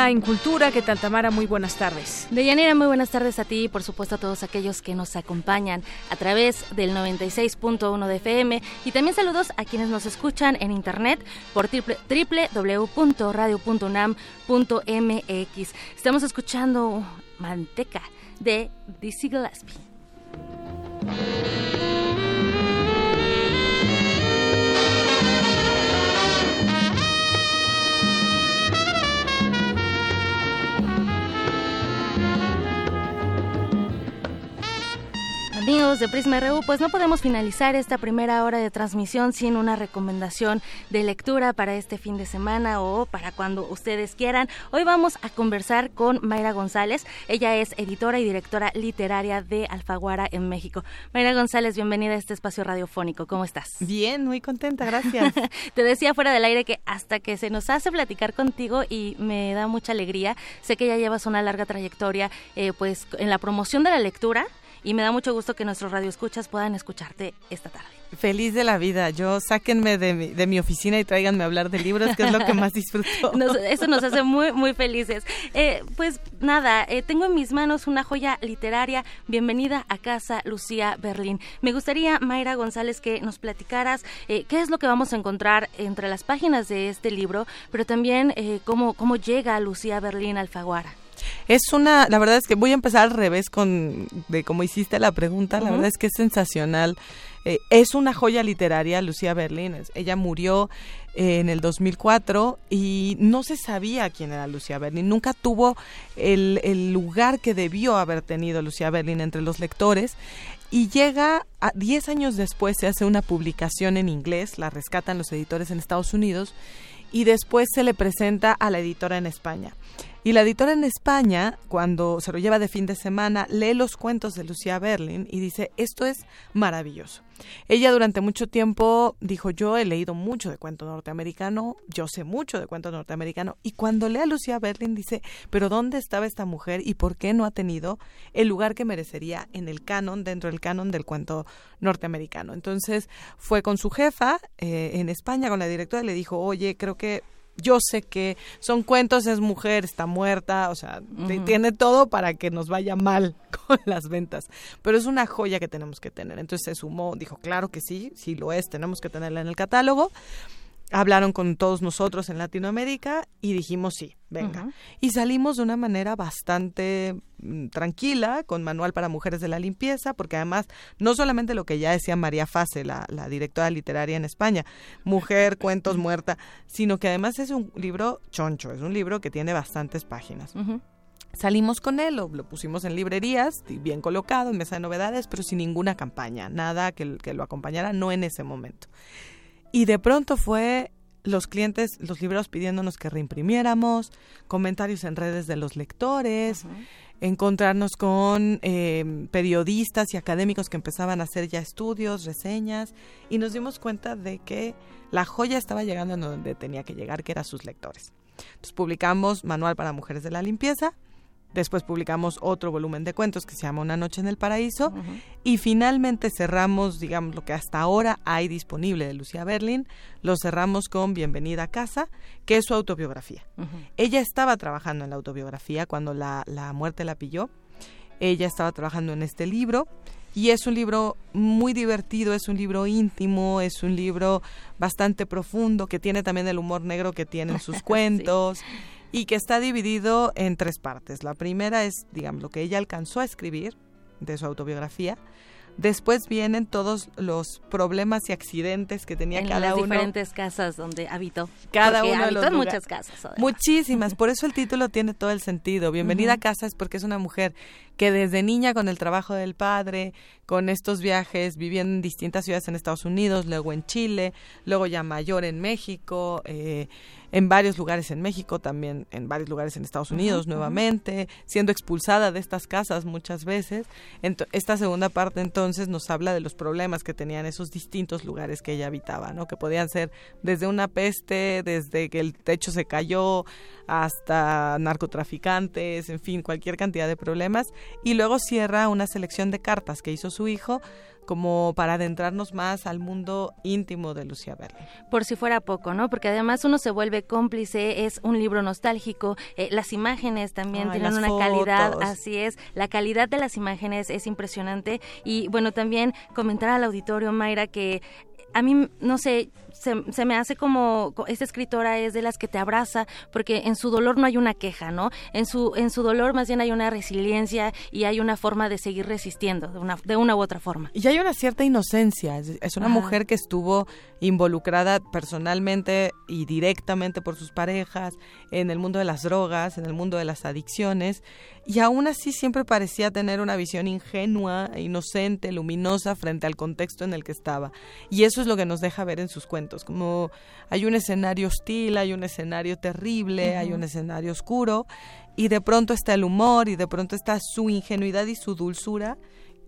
En Cultura. ¿Qué tal, Tamara? Muy buenas tardes. Deyanira, muy buenas tardes a ti y por supuesto a todos aquellos que nos acompañan a través del 96.1 de FM y también saludos a quienes nos escuchan en internet por www.radio.unam.mx. Estamos escuchando Manteca de Dizzy Gillespie. Amigos de Prisma RU, pues no podemos finalizar esta primera hora de transmisión sin una recomendación de lectura para este fin de semana o para cuando ustedes quieran. Hoy vamos a conversar con Mayra González. Ella es editora y directora literaria de Alfaguara en México. Mayra González, bienvenida a este espacio radiofónico. ¿Cómo estás? Bien, muy contenta, gracias. Te decía fuera del aire que hasta que se nos hace platicar contigo y me da mucha alegría, sé que ya llevas una larga trayectoria eh, pues en la promoción de la lectura y me da mucho gusto que nuestros radioescuchas puedan escucharte esta tarde. Feliz de la vida. Yo sáquenme de mi, de mi oficina y tráiganme a hablar de libros, que es lo que más disfruto. eso nos hace muy, muy felices. Eh, pues nada, eh, tengo en mis manos una joya literaria. Bienvenida a casa, Lucía Berlín. Me gustaría, Mayra González, que nos platicaras eh, qué es lo que vamos a encontrar entre las páginas de este libro, pero también cómo, cómo llega Lucía Berlín Alfaguara. Es una, la verdad es que voy a empezar al revés con de cómo hiciste la pregunta, la verdad es que es sensacional. Eh, es una joya literaria, Lucía Berlín. Ella murió eh, en el 2004 y no se sabía quién era Lucía Berlín. Nunca tuvo el, el lugar que debió haber tenido Lucía Berlín entre los lectores y llega a 10 años después se hace una publicación en inglés, la rescatan los editores en Estados Unidos y después se le presenta a la editora en España. Y la editora en España, cuando se lo lleva de fin de semana, lee los cuentos de Lucía Berlin y dice, esto es maravilloso. Ella durante mucho tiempo dijo, yo he leído mucho de cuento norteamericano, yo sé mucho de cuento norteamericano, y cuando lee a Lucía Berlin dice, pero ¿dónde estaba esta mujer y por qué no ha tenido el lugar que merecería en el canon, dentro del canon del cuento norteamericano? Entonces fue con su jefa eh, en España, con la directora, y le dijo, oye, creo que yo sé que son cuentos, es mujer, está muerta, o sea, tiene todo para que nos vaya mal con las ventas. Pero es una joya que tenemos que tener. Entonces se sumó, dijo, claro que sí, sí lo es, tenemos que tenerla en el catálogo hablaron con todos nosotros en Latinoamérica y dijimos sí, venga. Y salimos de una manera bastante mm, tranquila, con manual para mujeres de la limpieza, porque además no solamente lo que ya decía María Fase, la, directora literaria en España, mujer, cuentos muerta, sino que además es un libro choncho, es un libro que tiene bastantes páginas. Salimos con él, lo, pusimos en librerías, bien colocado, en mesa de novedades, pero sin ninguna campaña, nada que, que lo acompañara, no en ese momento. Y de pronto fue los clientes, los libros pidiéndonos que reimprimiéramos, comentarios en redes de los lectores, encontrarnos con em, periodistas y académicos que empezaban a hacer ya estudios, reseñas, y nos dimos cuenta de que la joya estaba llegando a donde tenía que llegar, que eran sus lectores. Entonces publicamos Manual para Mujeres de la Limpieza, Después publicamos otro volumen de cuentos que se llama Una noche en el paraíso y finalmente cerramos, digamos, lo que hasta ahora hay disponible de Lucía Berlin, lo cerramos con Bienvenida a casa, que es su autobiografía. Ella estaba trabajando en la autobiografía cuando la, la muerte la pilló. Ella estaba trabajando en este libro y es un libro muy divertido, es un libro íntimo, es un libro bastante profundo, que tiene también el humor negro que tienen sus cuentos y que está dividido en tres partes. La primera es, digamos, lo que ella alcanzó a escribir de su autobiografía. Después vienen todos los problemas y accidentes que tenía cada las uno. diferentes casas donde habitó. Cada uno de los muchas casas. Muchísimas. Por eso el título tiene todo el sentido. Bienvenida a casa es porque es una mujer que desde niña con el trabajo del padre, con estos viajes, viviendo en distintas ciudades en Estados Unidos, luego en Chile, luego ya mayor en México, eh, en varios lugares en México, también en varios lugares en Estados Unidos nuevamente, siendo expulsada de estas casas muchas veces. esta segunda parte entonces nos habla de los problemas que tenían esos distintos lugares que ella habitaba, ¿no? Que podían ser desde una peste, desde que el techo se cayó, hasta narcotraficantes, en fin, cualquier cantidad de problemas. Y luego cierra una selección de cartas que hizo su hijo como para adentrarnos más al mundo íntimo de Lucía Berlin. Por si fuera poco, ¿no? Porque además uno se vuelve cómplice, es un libro nostálgico, eh, las imágenes también tienen una calidad, así es, la calidad de las imágenes es impresionante y bueno, también comentar al auditorio, Mayra, que a mí, no sé, se, me hace como esta escritora es de las que te abraza porque en su dolor no hay una queja, ¿no? En su en su dolor más bien hay una resiliencia y hay una forma de seguir resistiendo de una de una u otra forma. Y hay una cierta inocencia, es, una mujer que estuvo involucrada personalmente y directamente por sus parejas en el mundo de las drogas, en el mundo de las adicciones y aún así siempre parecía tener una visión ingenua, inocente, luminosa frente al contexto en el que estaba. Y eso es lo que nos deja ver en sus cuentos, como hay un escenario hostil, hay un escenario terrible, hay un escenario oscuro, y de pronto está el humor y de pronto está su ingenuidad y su dulzura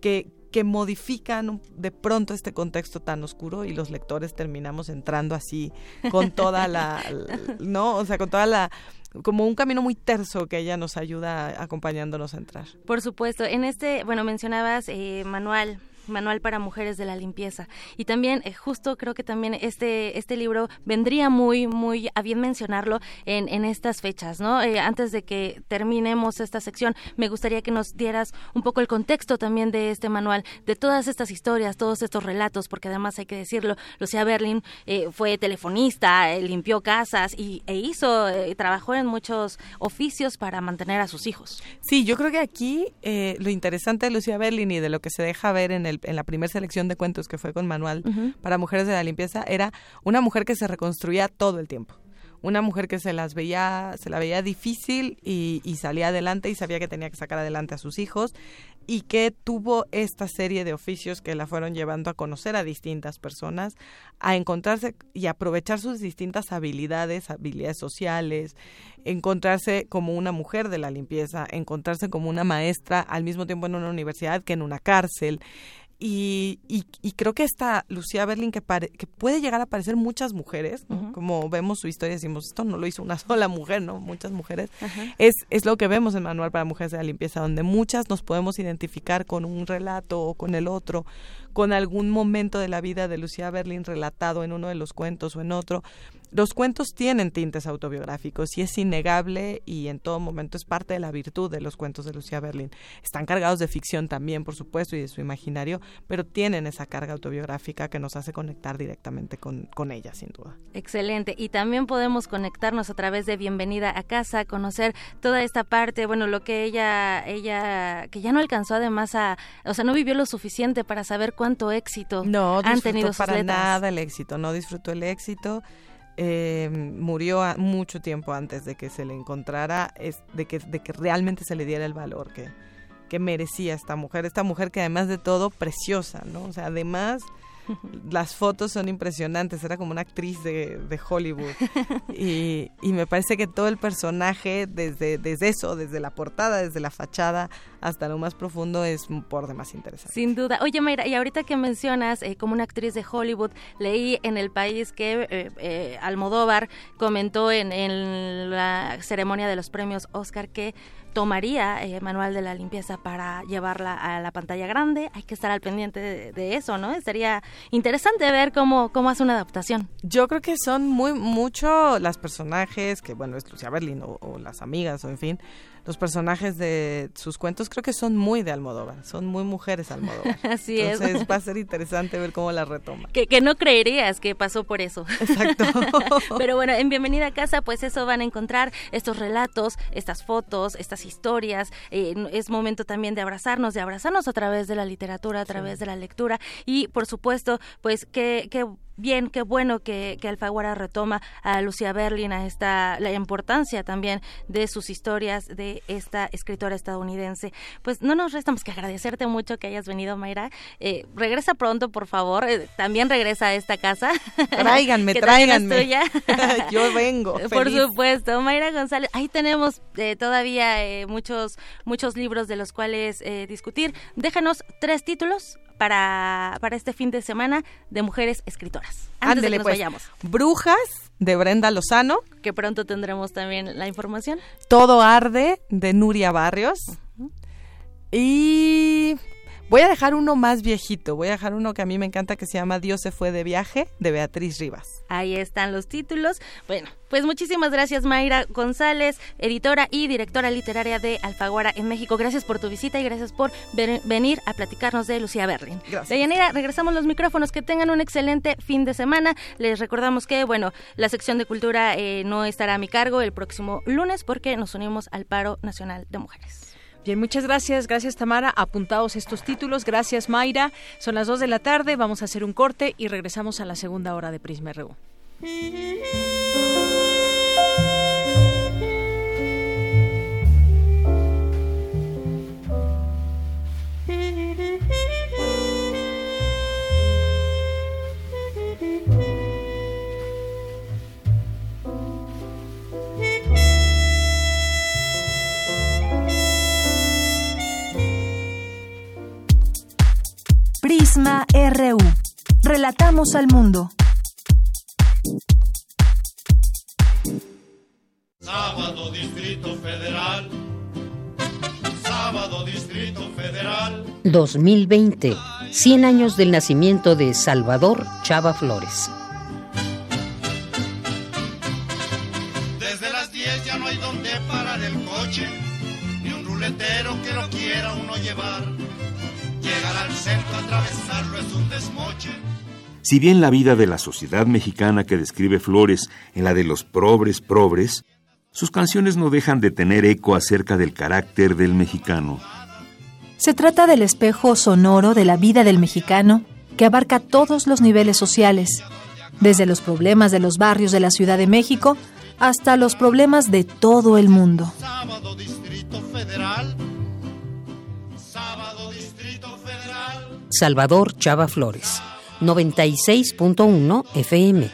que, que modifican de pronto este contexto tan oscuro y los lectores terminamos entrando así con toda la no, o sea, con toda la como un camino muy terso que ella nos ayuda acompañándonos a entrar. Por supuesto, en este, bueno, mencionabas eh, manual manual para mujeres de la limpieza. Y también eh, justo creo que también este este libro vendría muy muy a bien mencionarlo en, en estas fechas no eh, antes de que terminemos esta sección me gustaría que nos dieras un poco el contexto también de este manual de todas estas historias todos estos relatos porque además hay que decirlo Lucía Berlin eh, fue telefonista limpió casas y, e hizo trabajó en muchos oficios para mantener a sus hijos. Sí yo creo que aquí lo interesante de Lucía Berlin y de lo que se deja ver en el en la primera selección de cuentos que fue con Manual para Mujeres de la Limpieza, era una mujer que se reconstruía todo el tiempo. Una mujer que se las veía, se la veía difícil y, y salía adelante y sabía que tenía que sacar adelante a sus hijos y que tuvo esta serie de oficios que la fueron llevando a conocer a distintas personas, a encontrarse y aprovechar sus distintas habilidades, habilidades sociales, encontrarse como una mujer de la limpieza, encontrarse como una maestra al mismo tiempo en una universidad que en una cárcel, y, y, creo que esta Lucía Berlin, que, que puede llegar a parecer muchas mujeres, como vemos su historia, decimos, esto no lo hizo una sola mujer, ¿no? Muchas mujeres. Es, es lo que vemos en Manual para Mujeres de la Limpieza, donde muchas nos podemos identificar con un relato o con el otro, con algún momento de la vida de Lucía Berlin relatado en uno de los cuentos o en otro. Los cuentos tienen tintes autobiográficos y es innegable y en todo momento es parte de la virtud de los cuentos de Lucía Berlin. Están cargados de ficción también, por supuesto, y de su imaginario, pero tienen esa carga autobiográfica que nos hace conectar directamente con, con ella, sin duda. Excelente. Y también podemos conectarnos a través de Bienvenida a Casa, conocer toda esta parte, bueno, lo que ella, ella, que ya no alcanzó además a, o sea, no vivió lo suficiente para saber cuánto éxito no, han tenido sus para letras. nada el éxito, no disfrutó el éxito eh, murió mucho tiempo antes de que se le encontrara, es, de, que, de que realmente se le diera el valor que, que merecía esta mujer. Esta mujer que además de todo, preciosa, ¿no? O sea, además las fotos son impresionantes, era como una actriz de, de Hollywood. Y, y, me parece que todo el personaje, desde, desde eso, desde la portada, desde la fachada hasta lo más profundo, es por demás interesante. Sin duda. Oye, Mayra, y ahorita que mencionas eh, como una actriz de Hollywood, leí en El País que eh, eh, Almodóvar comentó en, en la ceremonia de los premios Oscar que tomaría el manual de la limpieza para llevarla a la pantalla grande. Hay que estar al pendiente de, eso, ¿no? Sería interesante ver cómo, cómo hace una adaptación. Yo creo que son muy mucho las personajes, que bueno, es Lucia Berlin o las amigas, o en fin, los personajes de sus cuentos creo que son muy de Almodóvar, son muy mujeres Almodóvar. Así Entonces es. va a ser interesante ver cómo la retoma. Que, que no creerías que pasó por eso. Exacto. Pero bueno, en Bienvenida a Casa, pues eso van a encontrar estos relatos, estas fotos, estas historias. Eh, es momento también de abrazarnos, de abrazarnos a través de la literatura, a través sí. de la lectura y por supuesto, pues que, que bien, qué bueno que, que, Alfaguara retoma a Lucía Berlin, a esta, la importancia también de sus historias de esta escritora estadounidense. Pues no nos resta más que agradecerte mucho que hayas venido, Mayra. Eh, regresa pronto, por favor. Eh, también regresa a esta casa. Tráiganme, tráiganme. Yo vengo. Feliz. Por supuesto. Mayra González, ahí tenemos eh, todavía muchos, muchos libros de los cuales discutir. Déjanos tres títulos para, para este fin de semana de mujeres escritoras. Antes Ándele, de que nos pues. vayamos. Brujas de Brenda Lozano. Que pronto tendremos también la información. Todo arde de Nuria Barrios. Uh -huh. Y voy a dejar uno más viejito, voy a dejar uno que a mí me encanta que se llama Dios se fue de viaje de Beatriz Rivas. Ahí están los títulos. Bueno, pues muchísimas gracias Mayra González, editora y directora literaria de Alfaguara en México. Gracias por tu visita y gracias por venir a platicarnos de Lucía Berlin. Gracias. Deyanira, regresamos los micrófonos. Que tengan un excelente fin de semana. Les recordamos que, bueno, la sección de cultura eh, no estará a mi cargo el próximo lunes porque nos unimos al paro nacional de mujeres. Bien, muchas gracias. Gracias, Tamara. Apuntados estos títulos. Gracias, Mayra. Son las 2 de la tarde. Vamos a hacer un corte y regresamos a la segunda hora de Prisma RU. Prisma RU. Relatamos al mundo. Sábado Distrito Federal. Sábado Distrito Federal. 2020. 100 años del nacimiento de Salvador Chava Flores. Desde las 10 ya no hay donde parar el coche, ni un ruletero que lo quiera uno llevar. Llegar al centro, atravesarlo es un desmoche. Si bien la vida de la sociedad mexicana que describe Flores en la de los probres probres, sus canciones no dejan de tener eco acerca del carácter del mexicano. Se trata del espejo sonoro de la vida del mexicano que abarca todos los niveles sociales, desde los problemas de los barrios de la Ciudad de México hasta los problemas de todo el mundo. Salvador Chava Flores, 96.1 FM,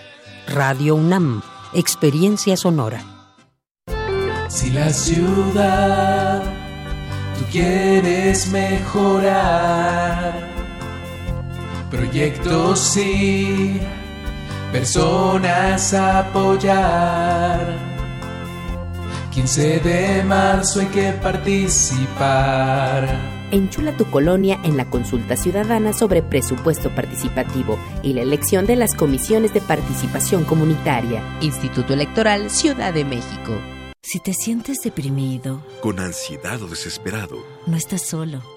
Radio UNAM, Experiencia Sonora. Si la ciudad tú quieres mejorar, proyectos sí, personas apoyar. 15 de marzo hay que participar. Enchula tu colonia en la consulta ciudadana sobre presupuesto participativo y la elección de las comisiones de participación comunitaria. Instituto Electoral Ciudad de México. Si te sientes deprimido, con ansiedad o desesperado, no estás solo.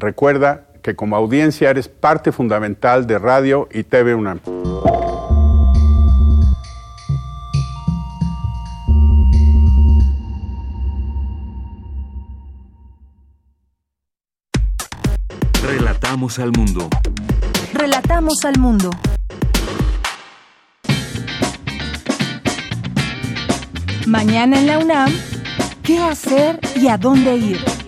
Recuerda que como audiencia eres parte fundamental de Radio y TV UNAM. Relatamos al mundo. Relatamos al mundo. Mañana en la UNAM, ¿qué hacer y a dónde ir?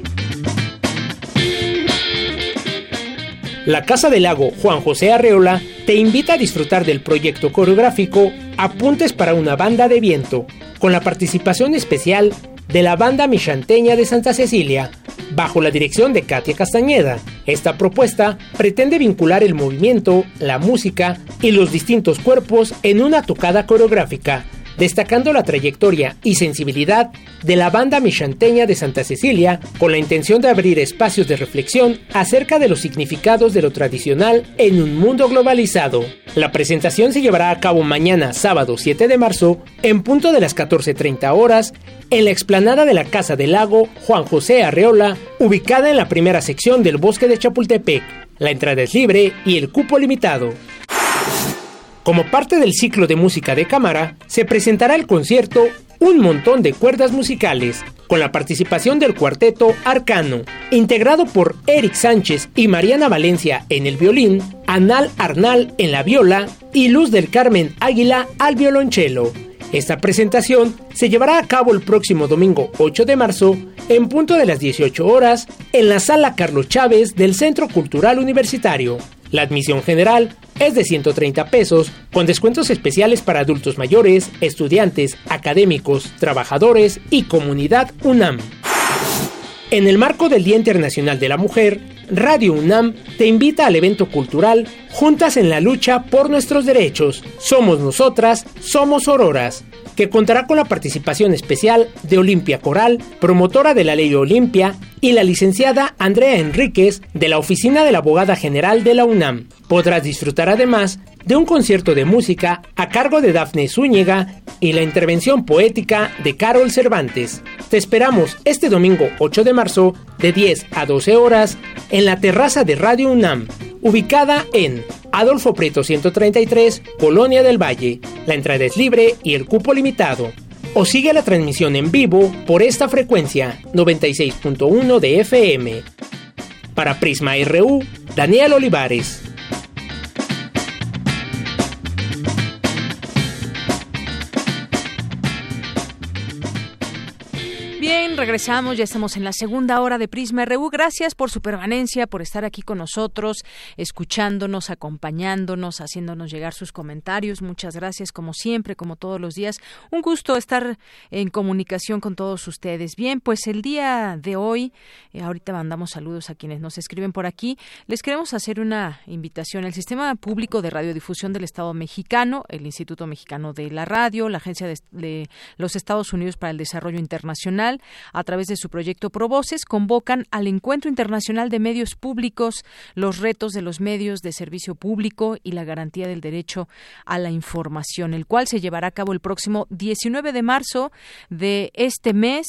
La Casa del Lago Juan José Arreola te invita a disfrutar del proyecto coreográfico Apuntes para una banda de viento, con la participación especial de la banda Michanteña de Santa Cecilia, bajo la dirección de Katia Castañeda. Esta propuesta pretende vincular el movimiento, la música y los distintos cuerpos en una tocada coreográfica destacando la trayectoria y sensibilidad de la banda michanteña de Santa Cecilia con la intención de abrir espacios de reflexión acerca de los significados de lo tradicional en un mundo globalizado. La presentación se llevará a cabo mañana, sábado 7 de marzo, en punto de las 14.30 horas, en la explanada de la Casa del Lago Juan José Arreola, ubicada en la primera sección del bosque de Chapultepec. La entrada es libre y el cupo limitado. Como parte del ciclo de música de cámara, se presentará el concierto Un montón de cuerdas musicales, con la participación del cuarteto Arcano, integrado por Eric Sánchez y Mariana Valencia en el violín, Anal Arnal en la viola y Luz del Carmen Águila al violonchelo. Esta presentación se llevará a cabo el próximo domingo 8 de marzo en punto de las 18 horas en la sala Carlos Chávez del Centro Cultural Universitario. La admisión general es de 130 pesos, con descuentos especiales para adultos mayores, estudiantes, académicos, trabajadores y comunidad UNAM. En el marco del Día Internacional de la Mujer, Radio UNAM te invita al evento cultural Juntas en la lucha por nuestros derechos. Somos nosotras, somos auroras que contará con la participación especial de Olimpia Coral, promotora de la ley Olimpia, y la licenciada Andrea Enríquez de la Oficina de la Abogada General de la UNAM. Podrás disfrutar además de un concierto de música a cargo de Dafne Zúñiga y la intervención poética de Carol Cervantes. Te esperamos este domingo 8 de marzo de 10 a 12 horas en la terraza de Radio UNAM, ubicada en Adolfo Prieto 133, Colonia del Valle. La entrada es libre y el cupo limitado. o sigue la transmisión en vivo por esta frecuencia 96.1 de FM. Para Prisma RU, Daniel Olivares. Regresamos, ya estamos en la segunda hora de Prisma RU. Gracias por su permanencia, por estar aquí con nosotros, escuchándonos, acompañándonos, haciéndonos llegar sus comentarios. Muchas gracias, como siempre, como todos los días. Un gusto estar en comunicación con todos ustedes. Bien, pues el día de hoy, eh, ahorita mandamos saludos a quienes nos escriben por aquí. Les queremos hacer una invitación. El Sistema Público de Radiodifusión del Estado Mexicano, el Instituto Mexicano de la Radio, la Agencia de, de los Estados Unidos para el Desarrollo Internacional, a través de su proyecto Provoces, convocan al Encuentro Internacional de Medios Públicos, los retos de los medios de servicio público y la garantía del derecho a la información, el cual se llevará a cabo el próximo 19 de marzo de este mes,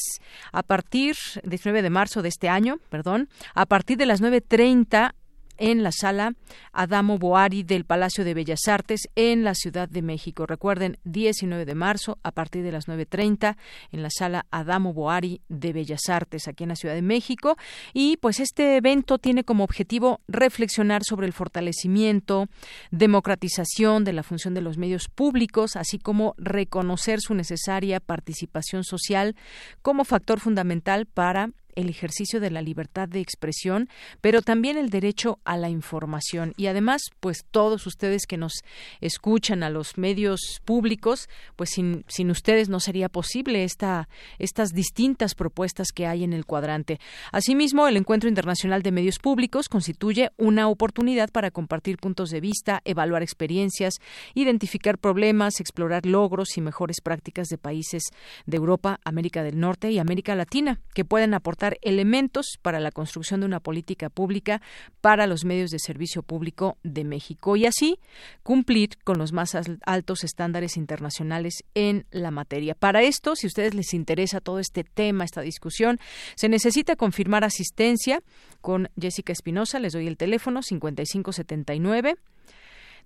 a partir, 19 de marzo de este año, perdón, a partir de las 9.30 en la sala Adamo Boari del Palacio de Bellas Artes en la Ciudad de México. Recuerden, 19 de marzo a partir de las 9.30 en la sala Adamo Boari de Bellas Artes aquí en la Ciudad de México. Y pues este evento tiene como objetivo reflexionar sobre el fortalecimiento, democratización de la función de los medios públicos, así como reconocer su necesaria participación social como factor fundamental para el ejercicio de la libertad de expresión, pero también el derecho a la información. Y además, pues todos ustedes que nos escuchan a los medios públicos, pues sin, sin ustedes no sería posible esta, estas distintas propuestas que hay en el cuadrante. Asimismo, el Encuentro Internacional de Medios Públicos constituye una oportunidad para compartir puntos de vista, evaluar experiencias, identificar problemas, explorar logros y mejores prácticas de países de Europa, América del Norte y América Latina que pueden aportar elementos para la construcción de una política pública para los medios de servicio público de México y así cumplir con los más altos estándares internacionales en la materia. Para esto, si a ustedes les interesa todo este tema, esta discusión, se necesita confirmar asistencia con Jessica Espinosa. Les doy el teléfono 5579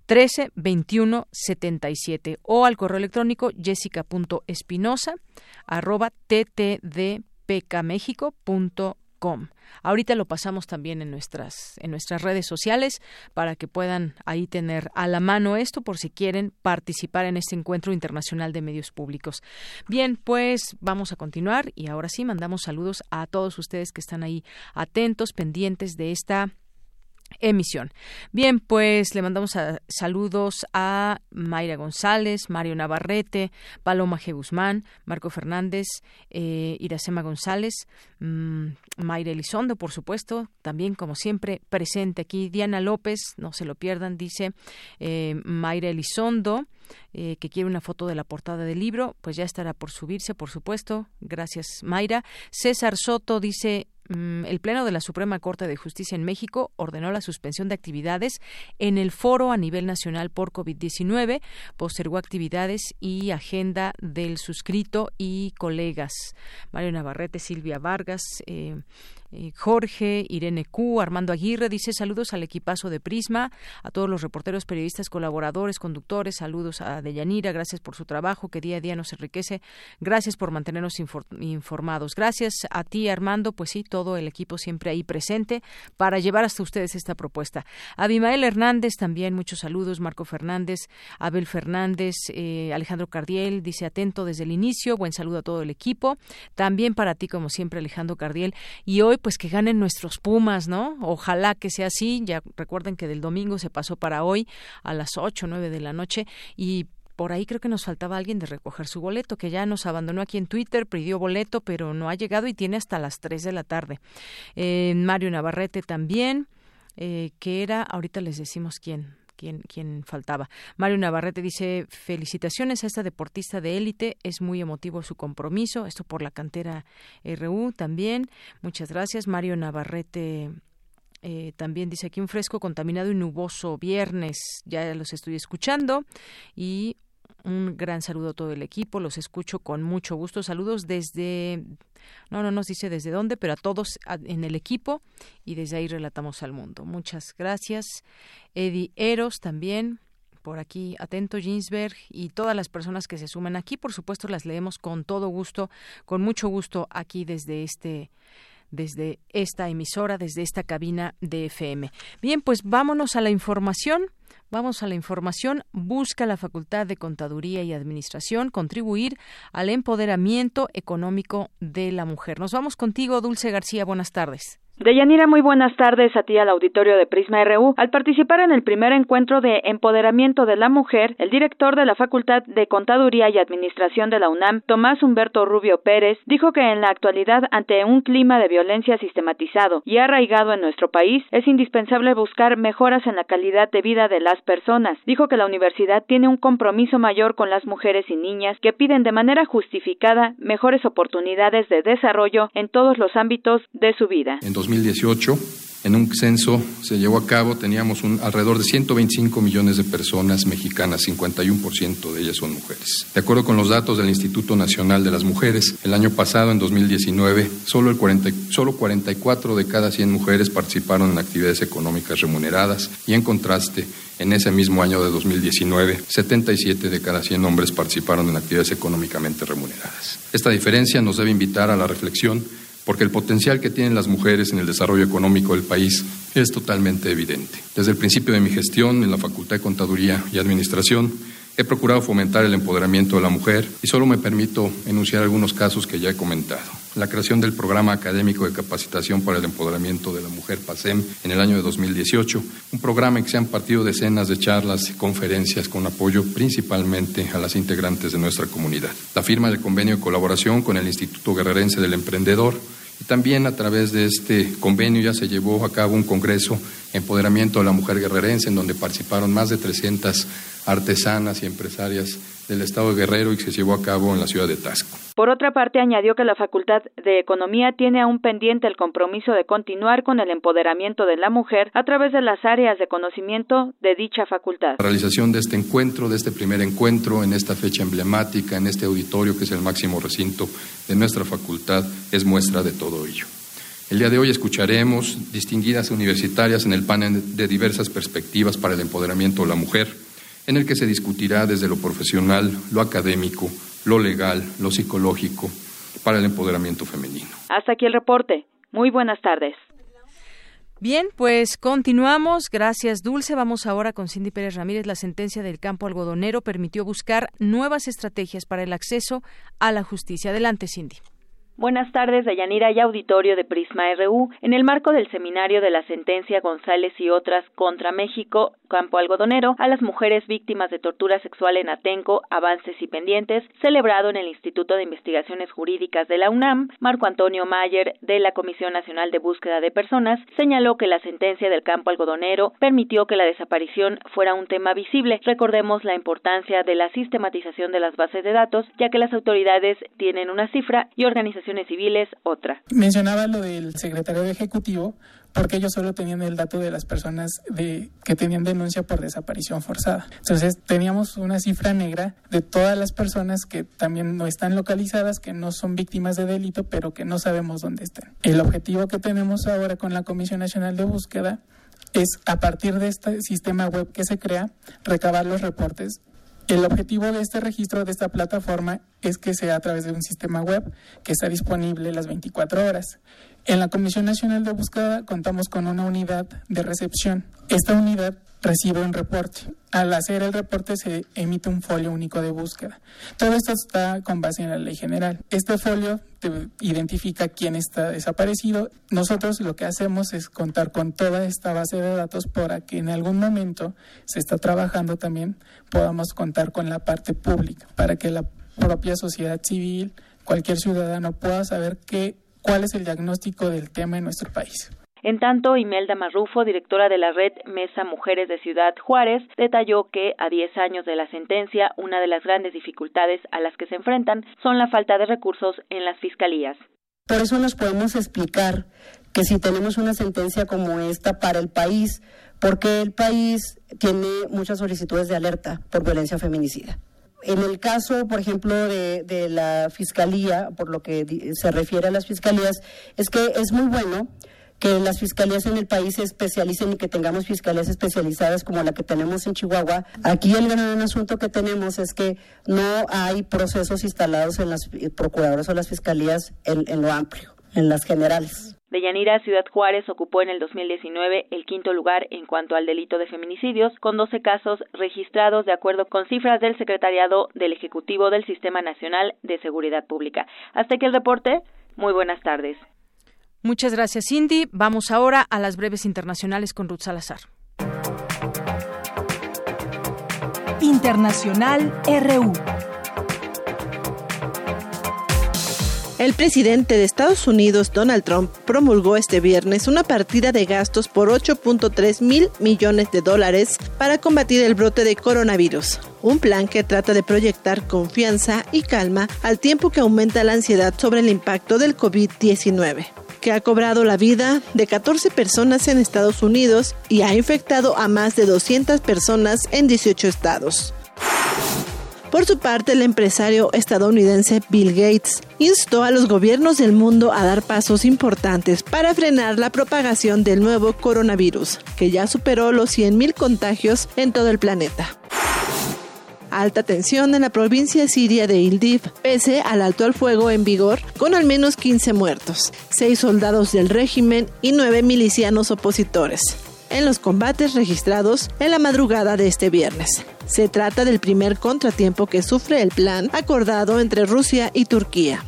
13 21 77 o al correo electrónico jessica.espinosa arroba ttd pkmexico.com. Ahorita lo pasamos también en nuestras en nuestras redes sociales para que puedan ahí tener a la mano esto por si quieren participar en este encuentro internacional de medios públicos. Bien, pues vamos a continuar y ahora sí mandamos saludos a todos ustedes que están ahí atentos, pendientes de esta emisión. Bien, pues le mandamos saludos a Mayra González, Mario Navarrete, Paloma G. Guzmán, Marco Fernández, eh, Iracema González, mmm, Mayra Elizondo, por supuesto, también como siempre presente aquí. Diana López, no se lo pierdan, dice eh, Mayra Elizondo. Eh, que quiere una foto de la portada del libro, pues ya estará por subirse, por supuesto. Gracias, Mayra. César Soto dice Mm, el Pleno de la Suprema Corte de Justicia en México ordenó la suspensión de actividades en el foro a nivel nacional por COVID-19, postergó actividades y agenda del suscrito y colegas. Mario Navarrete, Silvia Vargas, eh, eh, Jorge, Irene Q, Armando Aguirre dice saludos al equipazo de Prisma, a todos los reporteros, periodistas, colaboradores, conductores, saludos a Deyanira, gracias por su trabajo que día a día nos enriquece, gracias por mantenernos informados, gracias a ti Armando, pues sí, todo el equipo siempre ahí presente para llevar hasta ustedes esta propuesta. Abimael Hernández también muchos saludos, Marco Fernández, Abel Fernández, eh, Alejandro Cardiel dice atento desde el inicio, buen saludo a todo el equipo, también para ti como siempre Alejandro Cardiel. Y hoy pues que ganen nuestros Pumas, ¿no? Ojalá que sea así. Ya recuerden que del domingo se pasó para hoy a las ocho, nueve de la noche y por ahí creo que nos faltaba alguien de recoger su boleto, que ya nos abandonó aquí en Twitter, pidió boleto, pero no ha llegado y tiene hasta las tres de la tarde. Eh, Mario Navarrete también, eh, que era, ahorita les decimos quién, quien, faltaba. Mario Navarrete dice, felicitaciones a esta deportista de élite, es muy emotivo su compromiso, esto por la cantera RU también. Muchas gracias. Mario Navarrete eh, también dice aquí un fresco contaminado y nuboso viernes, ya los estoy escuchando y un gran saludo a todo el equipo, los escucho con mucho gusto. Saludos desde, no, no nos dice desde dónde, pero a todos en el equipo y desde ahí relatamos al mundo. Muchas gracias. Eddie Eros también por aquí atento Ginsberg y todas las personas que se suman aquí. Por supuesto, las leemos con todo gusto, con mucho gusto aquí desde este desde esta emisora, desde esta cabina de FM. Bien, pues vámonos a la información. Vamos a la información. Busca la Facultad de Contaduría y Administración contribuir al empoderamiento económico de la mujer. Nos vamos contigo, Dulce García. Buenas tardes. Deyanira, muy buenas tardes a ti al auditorio de Prisma RU. Al participar en el primer encuentro de empoderamiento de la mujer, el director de la Facultad de Contaduría y Administración de la UNAM, Tomás Humberto Rubio Pérez, dijo que en la actualidad, ante un clima de violencia sistematizado y arraigado en nuestro país, es indispensable buscar mejoras en la calidad de vida de las personas. Dijo que la universidad tiene un compromiso mayor con las mujeres y niñas que piden de manera justificada mejores oportunidades de desarrollo en todos los ámbitos de su vida. 2018, en un censo se llevó a cabo, teníamos un, alrededor de 125 millones de personas mexicanas, 51% de ellas son mujeres. De acuerdo con los datos del Instituto Nacional de las Mujeres, el año pasado, en 2019, solo, el 40, solo 44 de cada 100 mujeres participaron en actividades económicas remuneradas y, en contraste, en ese mismo año de 2019, 77 de cada 100 hombres participaron en actividades económicamente remuneradas. Esta diferencia nos debe invitar a la reflexión porque el potencial que tienen las mujeres en el desarrollo económico del país es totalmente evidente. Desde el principio de mi gestión en la Facultad de Contaduría y Administración, he procurado fomentar el empoderamiento de la mujer y solo me permito enunciar algunos casos que ya he comentado. La creación del Programa Académico de Capacitación para el Empoderamiento de la Mujer PASEM en el año de 2018, un programa en que se han partido decenas de charlas y conferencias con apoyo principalmente a las integrantes de nuestra comunidad. La firma del convenio de colaboración con el Instituto Guerrerense del Emprendedor, y también a través de este convenio ya se llevó a cabo un congreso Empoderamiento de la Mujer Guerrerense, en donde participaron más de 300 artesanas y empresarias del Estado de Guerrero y que se llevó a cabo en la ciudad de Tasco. Por otra parte, añadió que la Facultad de Economía tiene aún pendiente el compromiso de continuar con el empoderamiento de la mujer a través de las áreas de conocimiento de dicha facultad. La realización de este encuentro, de este primer encuentro, en esta fecha emblemática, en este auditorio que es el máximo recinto de nuestra facultad, es muestra de todo ello. El día de hoy escucharemos distinguidas universitarias en el panel de diversas perspectivas para el empoderamiento de la mujer en el que se discutirá desde lo profesional, lo académico, lo legal, lo psicológico, para el empoderamiento femenino. Hasta aquí el reporte. Muy buenas tardes. Bien, pues continuamos. Gracias, Dulce. Vamos ahora con Cindy Pérez Ramírez. La sentencia del campo algodonero permitió buscar nuevas estrategias para el acceso a la justicia. Adelante, Cindy. Buenas tardes, Dayanira y auditorio de Prisma RU. En el marco del seminario de la sentencia González y otras contra México, campo algodonero, a las mujeres víctimas de tortura sexual en Atenco, avances y pendientes, celebrado en el Instituto de Investigaciones Jurídicas de la UNAM, Marco Antonio Mayer, de la Comisión Nacional de Búsqueda de Personas, señaló que la sentencia del campo algodonero permitió que la desaparición fuera un tema visible. Recordemos la importancia de la sistematización de las bases de datos, ya que las autoridades tienen una cifra y organizaciones civiles otra. Mencionaba lo del secretario Ejecutivo porque ellos solo tenían el dato de las personas de, que tenían denuncia por desaparición forzada. Entonces teníamos una cifra negra de todas las personas que también no están localizadas, que no son víctimas de delito, pero que no sabemos dónde están. El objetivo que tenemos ahora con la Comisión Nacional de Búsqueda es a partir de este sistema web que se crea, recabar los reportes el objetivo de este registro, de esta plataforma, es que sea a través de un sistema web que está disponible las 24 horas. En la Comisión Nacional de Búsqueda contamos con una unidad de recepción. Esta unidad recibe un reporte. Al hacer el reporte se emite un folio único de búsqueda. Todo esto está con base en la ley general. Este folio identifica quién está desaparecido. Nosotros lo que hacemos es contar con toda esta base de datos para que en algún momento se está trabajando también podamos contar con la parte pública, para que la propia sociedad civil, cualquier ciudadano pueda saber qué, cuál es el diagnóstico del tema en nuestro país. En tanto, Imelda Marrufo, directora de la red Mesa Mujeres de Ciudad Juárez, detalló que a 10 años de la sentencia, una de las grandes dificultades a las que se enfrentan son la falta de recursos en las fiscalías. Por eso nos podemos explicar que si tenemos una sentencia como esta para el país, porque el país tiene muchas solicitudes de alerta por violencia feminicida. En el caso, por ejemplo, de, de, la fiscalía, por lo que se refiere a las fiscalías, es que es muy bueno que las fiscalías en el país se especialicen y que tengamos fiscalías especializadas como la que tenemos en Chihuahua. Aquí el gran asunto que tenemos es que no hay procesos instalados en las procuradoras o las fiscalías en, lo amplio, en las generales. Deyanira Ciudad Juárez ocupó en el 2019 el quinto lugar en cuanto al delito de feminicidios, con 12 casos registrados de acuerdo con cifras del Secretariado del Ejecutivo del Sistema Nacional de Seguridad Pública. Hasta aquí el reporte. Muy buenas tardes. Muchas gracias, Cindy. Vamos ahora a las breves internacionales con Ruth Salazar. Internacional RU. El presidente de Estados Unidos, Donald Trump, promulgó este viernes una partida de gastos por 8.3 mil millones de dólares para combatir el brote de coronavirus. Un plan que trata de proyectar confianza y calma al tiempo que aumenta la ansiedad sobre el impacto del COVID-19 que ha cobrado la vida de 14 personas en Estados Unidos y ha infectado a más de 200 personas en 18 estados. Por su parte, el empresario estadounidense Bill Gates instó a los gobiernos del mundo a dar pasos importantes para frenar la propagación del nuevo coronavirus, que ya superó los 100.000 contagios en todo el planeta. Alta tensión en la provincia siria de Idlib, pese al alto al fuego en vigor, con al menos 15 muertos, 6 soldados del régimen y 9 milicianos opositores en los combates registrados en la madrugada de este viernes. Se trata del primer contratiempo que sufre el plan acordado entre Rusia y Turquía.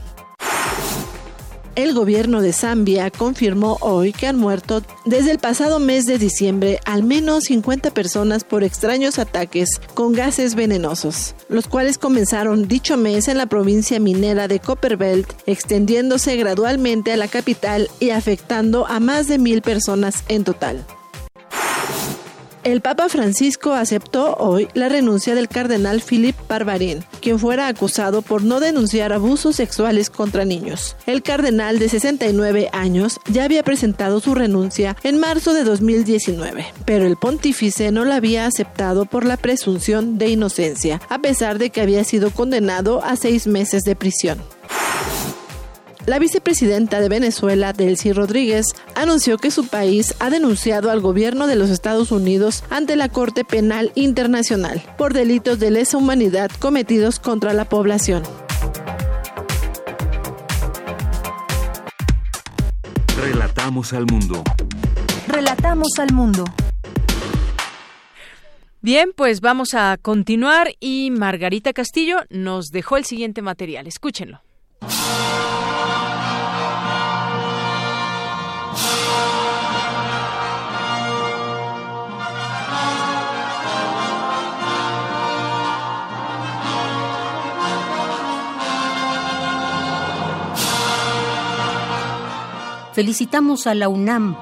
El gobierno de Zambia confirmó hoy que han muerto desde el pasado mes de diciembre al menos 50 personas por extraños ataques con gases venenosos, los cuales comenzaron dicho mes en la provincia minera de Copperbelt, extendiéndose gradualmente a la capital y afectando a más de mil personas en total. El Papa Francisco aceptó hoy la renuncia del cardenal Philippe Barbarin, quien fuera acusado por no denunciar abusos sexuales contra niños. El cardenal de 69 años ya había presentado su renuncia en marzo de 2019, pero el pontífice no la había aceptado por la presunción de inocencia, a pesar de que había sido condenado a seis meses de prisión. La vicepresidenta de Venezuela, Delcy Rodríguez, anunció que su país ha denunciado al gobierno de los Estados Unidos ante la Corte Penal Internacional por delitos de lesa humanidad cometidos contra la población. Relatamos al mundo. Relatamos al mundo. Bien, pues vamos a continuar y Margarita Castillo nos dejó el siguiente material. Escúchenlo. Felicitamos a la UNAM.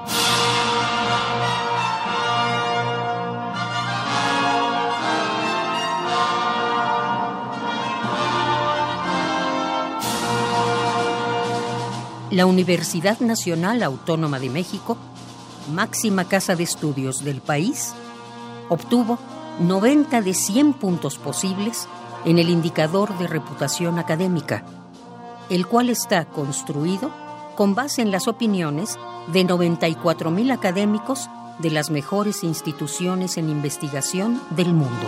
La Universidad Nacional Autónoma de México, máxima casa de estudios del país, obtuvo 90 de 100 puntos posibles en el indicador de reputación académica, el cual está construido con base en las opiniones de 94.000 académicos de las mejores instituciones en investigación del mundo.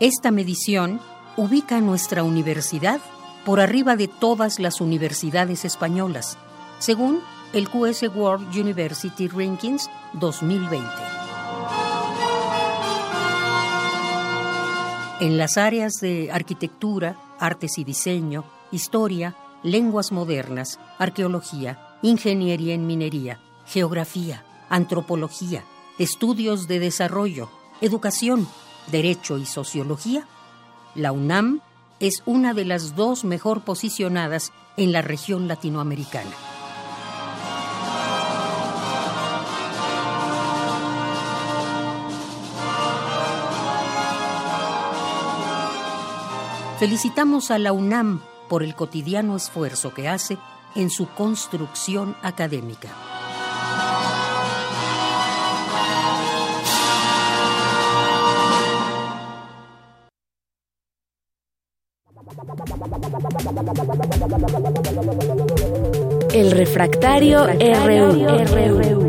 Esta medición ubica a nuestra universidad por arriba de todas las universidades españolas, según el QS World University Rankings 2020. En las áreas de arquitectura, artes y diseño, historia, lenguas modernas, arqueología, ingeniería en minería, geografía, antropología, estudios de desarrollo, educación, derecho y sociología, la UNAM es una de las dos mejor posicionadas en la región latinoamericana. Felicitamos a la UNAM por el cotidiano esfuerzo que hace en su construcción académica. El refractario, RU.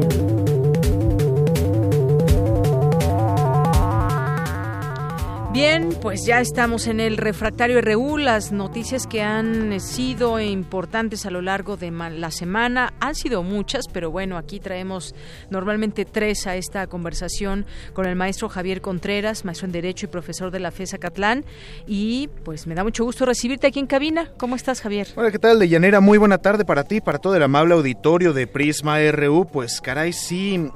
Bien, pues ya estamos en el refractario RU. Las noticias que han sido importantes a lo largo de la semana han sido muchas, pero bueno, aquí traemos normalmente tres a esta conversación con el maestro Javier Contreras, maestro en Derecho y profesor de la FESA Catlán. Y pues me da mucho gusto recibirte aquí en cabina. ¿Cómo estás, Javier? Hola, ¿qué tal, Deyanera? Muy buena tarde para ti, para todo el amable auditorio de Prisma RU. Pues caray, sí,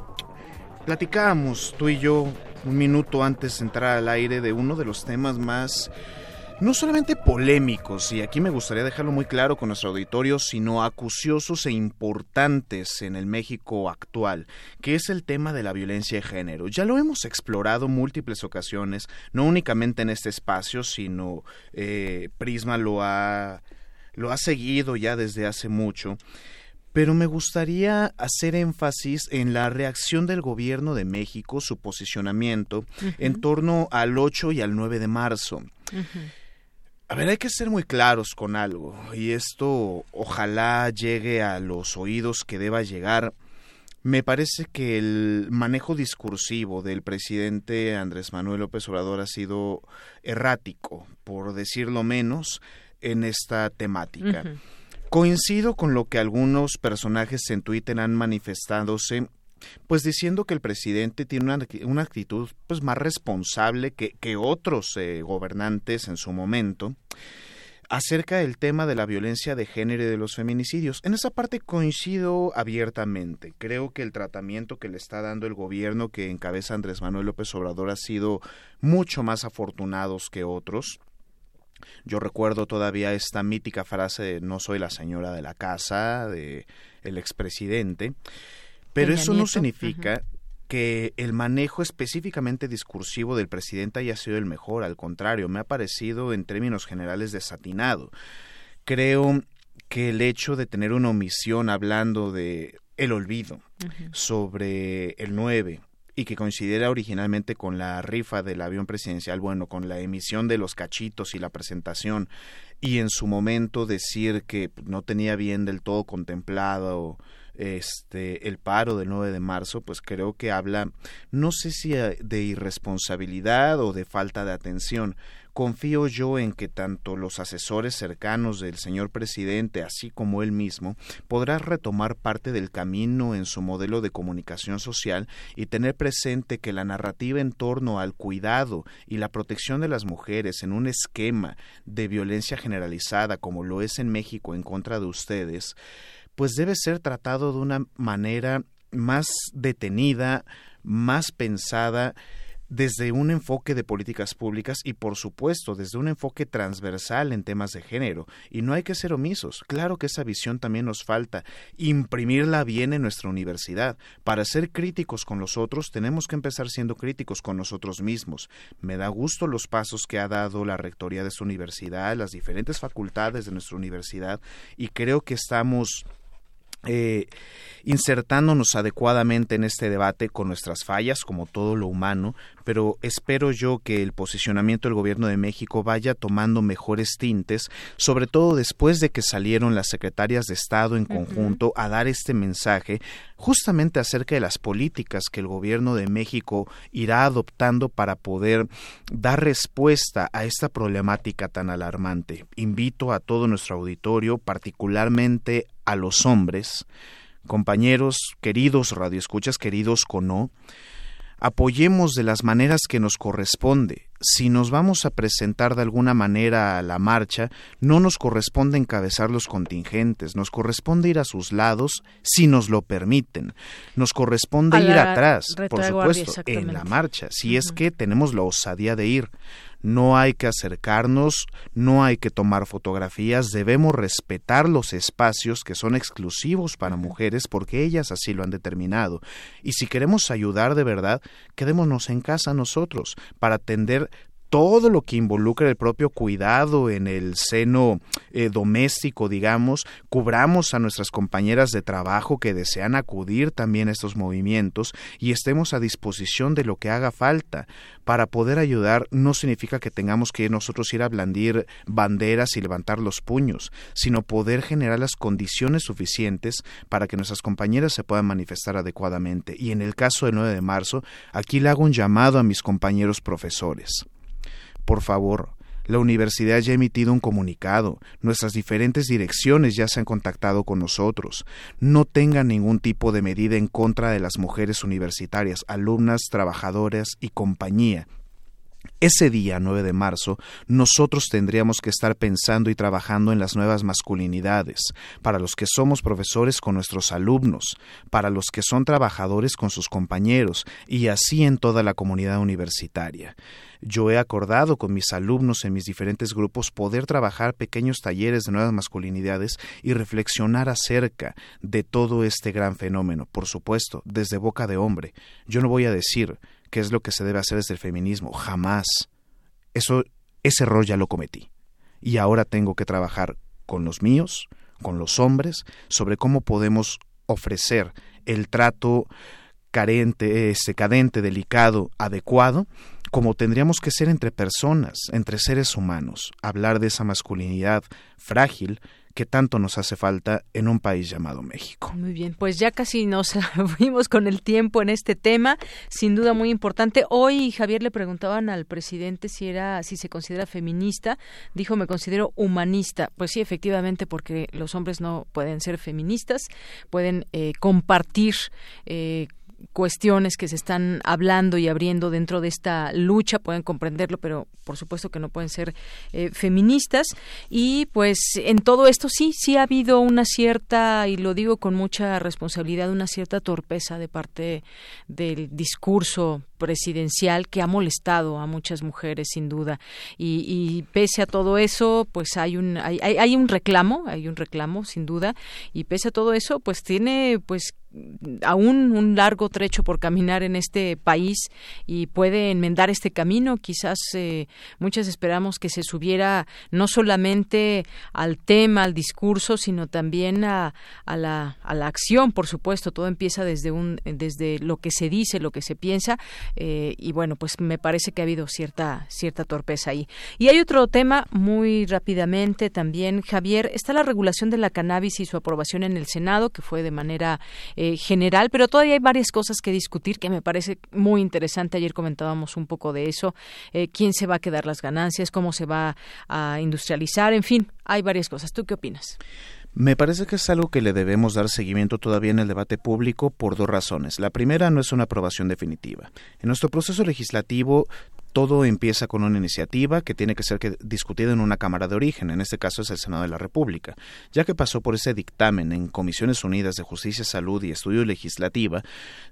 platicábamos tú y yo un minuto antes de entrar al aire de uno de los temas más no solamente polémicos, y aquí me gustaría dejarlo muy claro con nuestro auditorio, sino acuciosos e importantes en el México actual, que es el tema de la violencia de género. Ya lo hemos explorado múltiples ocasiones, no únicamente en este espacio, sino eh, Prisma lo ha, lo ha seguido ya desde hace mucho pero me gustaría hacer énfasis en la reacción del gobierno de México, su posicionamiento en torno al 8 y al 9 de marzo. A ver, hay que ser muy claros con algo, y esto ojalá llegue a los oídos que deba llegar. Me parece que el manejo discursivo del presidente Andrés Manuel López Obrador ha sido errático, por decirlo menos, en esta temática. Coincido con lo que algunos personajes en Twitter han manifestadose pues diciendo que el presidente tiene una, actitud pues más responsable que, que otros eh, gobernantes en su momento acerca del tema de la violencia de género y de los feminicidios. En esa parte coincido abiertamente. Creo que el tratamiento que le está dando el gobierno que encabeza Andrés Manuel López Obrador ha sido mucho más afortunados que otros. Yo recuerdo todavía esta mítica frase de no soy la señora de la casa de el expresidente, pero eso no significa que el manejo específicamente discursivo del presidente haya sido el mejor, al contrario, me ha parecido en términos generales desatinado. Creo que el hecho de tener una omisión hablando de el olvido sobre el 9 y que coincidiera originalmente con la rifa del avión presidencial, bueno, con la emisión de los cachitos y la presentación, y en su momento decir que no tenía bien del todo contemplado este el paro del 9 de marzo, pues creo que habla no sé si de irresponsabilidad o de falta de atención, confío yo en que tanto los asesores cercanos del señor presidente, así como él mismo, podrá retomar parte del camino en su modelo de comunicación social y tener presente que la narrativa en torno al cuidado y la protección de las mujeres en un esquema de violencia generalizada como lo es en México en contra de ustedes, pues debe ser tratado de una manera más detenida, más pensada, desde un enfoque de políticas públicas y por supuesto desde un enfoque transversal en temas de género. Y no hay que ser omisos. Claro que esa visión también nos falta. Imprimirla bien en nuestra universidad. Para ser críticos con los otros tenemos que empezar siendo críticos con nosotros mismos. Me da gusto los pasos que ha dado la rectoría de su universidad, las diferentes facultades de nuestra universidad y creo que estamos eh, insertándonos adecuadamente en este debate con nuestras fallas, como todo lo humano, pero espero yo que el posicionamiento del Gobierno de México vaya tomando mejores tintes, sobre todo después de que salieron las secretarias de Estado en conjunto a dar este mensaje justamente acerca de las políticas que el Gobierno de México irá adoptando para poder dar respuesta a esta problemática tan alarmante. Invito a todo nuestro auditorio, particularmente a los hombres, compañeros, queridos radioescuchas, queridos cono, apoyemos de las maneras que nos corresponde. Si nos vamos a presentar de alguna manera a la marcha, no nos corresponde encabezar los contingentes, nos corresponde ir a sus lados si nos lo permiten. Nos corresponde ir atrás, por supuesto, en la marcha, si es que tenemos la osadía de ir no hay que acercarnos, no hay que tomar fotografías, debemos respetar los espacios que son exclusivos para mujeres porque ellas así lo han determinado. Y si queremos ayudar de verdad, quedémonos en casa nosotros para atender todo lo que involucra el propio cuidado en el seno eh, doméstico, digamos, cubramos a nuestras compañeras de trabajo que desean acudir también a estos movimientos y estemos a disposición de lo que haga falta para poder ayudar no significa que tengamos que nosotros ir a blandir banderas y levantar los puños, sino poder generar las condiciones suficientes para que nuestras compañeras se puedan manifestar adecuadamente. Y en el caso del 9 de marzo, aquí le hago un llamado a mis compañeros profesores. Por favor, la universidad ya ha emitido un comunicado, nuestras diferentes direcciones ya se han contactado con nosotros. No tengan ningún tipo de medida en contra de las mujeres universitarias, alumnas, trabajadoras y compañía. Ese día, 9 de marzo, nosotros tendríamos que estar pensando y trabajando en las nuevas masculinidades, para los que somos profesores con nuestros alumnos, para los que son trabajadores con sus compañeros, y así en toda la comunidad universitaria. Yo he acordado con mis alumnos en mis diferentes grupos poder trabajar pequeños talleres de nuevas masculinidades y reflexionar acerca de todo este gran fenómeno, por supuesto, desde boca de hombre. Yo no voy a decir qué es lo que se debe hacer desde el feminismo, jamás. Eso, ese error ya lo cometí. Y ahora tengo que trabajar con los míos, con los hombres, sobre cómo podemos ofrecer el trato carente, ese cadente, delicado, adecuado, como tendríamos que ser entre personas, entre seres humanos, hablar de esa masculinidad frágil que tanto nos hace falta en un país llamado México. Muy bien, pues ya casi nos fuimos con el tiempo en este tema, sin duda muy importante. Hoy Javier le preguntaban al presidente si era si se considera feminista, dijo me considero humanista. Pues sí, efectivamente, porque los hombres no pueden ser feministas, pueden eh, compartir eh, cuestiones que se están hablando y abriendo dentro de esta lucha pueden comprenderlo, pero por supuesto que no pueden ser eh, feministas. Y pues en todo esto sí, sí ha habido una cierta, y lo digo con mucha responsabilidad, una cierta torpeza de parte del discurso presidencial que ha molestado a muchas mujeres sin duda. Y, pese a todo eso pues hay un hay, hay, un reclamo hay un reclamo sin duda. Y pese a todo eso pues tiene pues aún un largo trecho por caminar en este país y puede enmendar este camino. Quizás eh, muchas esperamos que se subiera no solamente al tema al discurso sino también a, a, la, a la acción por supuesto. Todo empieza desde un desde lo que se dice lo que se piensa eh, y bueno, pues me parece que ha habido cierta, cierta torpeza ahí. Y hay otro tema muy rápidamente también, Javier, está la regulación de la cannabis y su aprobación en el Senado, que fue de manera eh, general, pero todavía hay varias cosas que discutir que me parece muy interesante. Ayer comentábamos un poco de eso, eh, quién se va a quedar las ganancias, cómo se va a industrializar, en fin, hay varias cosas. ¿Tú qué opinas? Me parece que es algo que le debemos dar seguimiento todavía en el debate público por dos razones. La primera no es una aprobación definitiva. En nuestro proceso legislativo todo empieza con una iniciativa que tiene que ser discutida en una Cámara de origen, en este caso es el Senado de la República. Ya que pasó por ese dictamen en Comisiones Unidas de Justicia, Salud y Estudio Legislativa,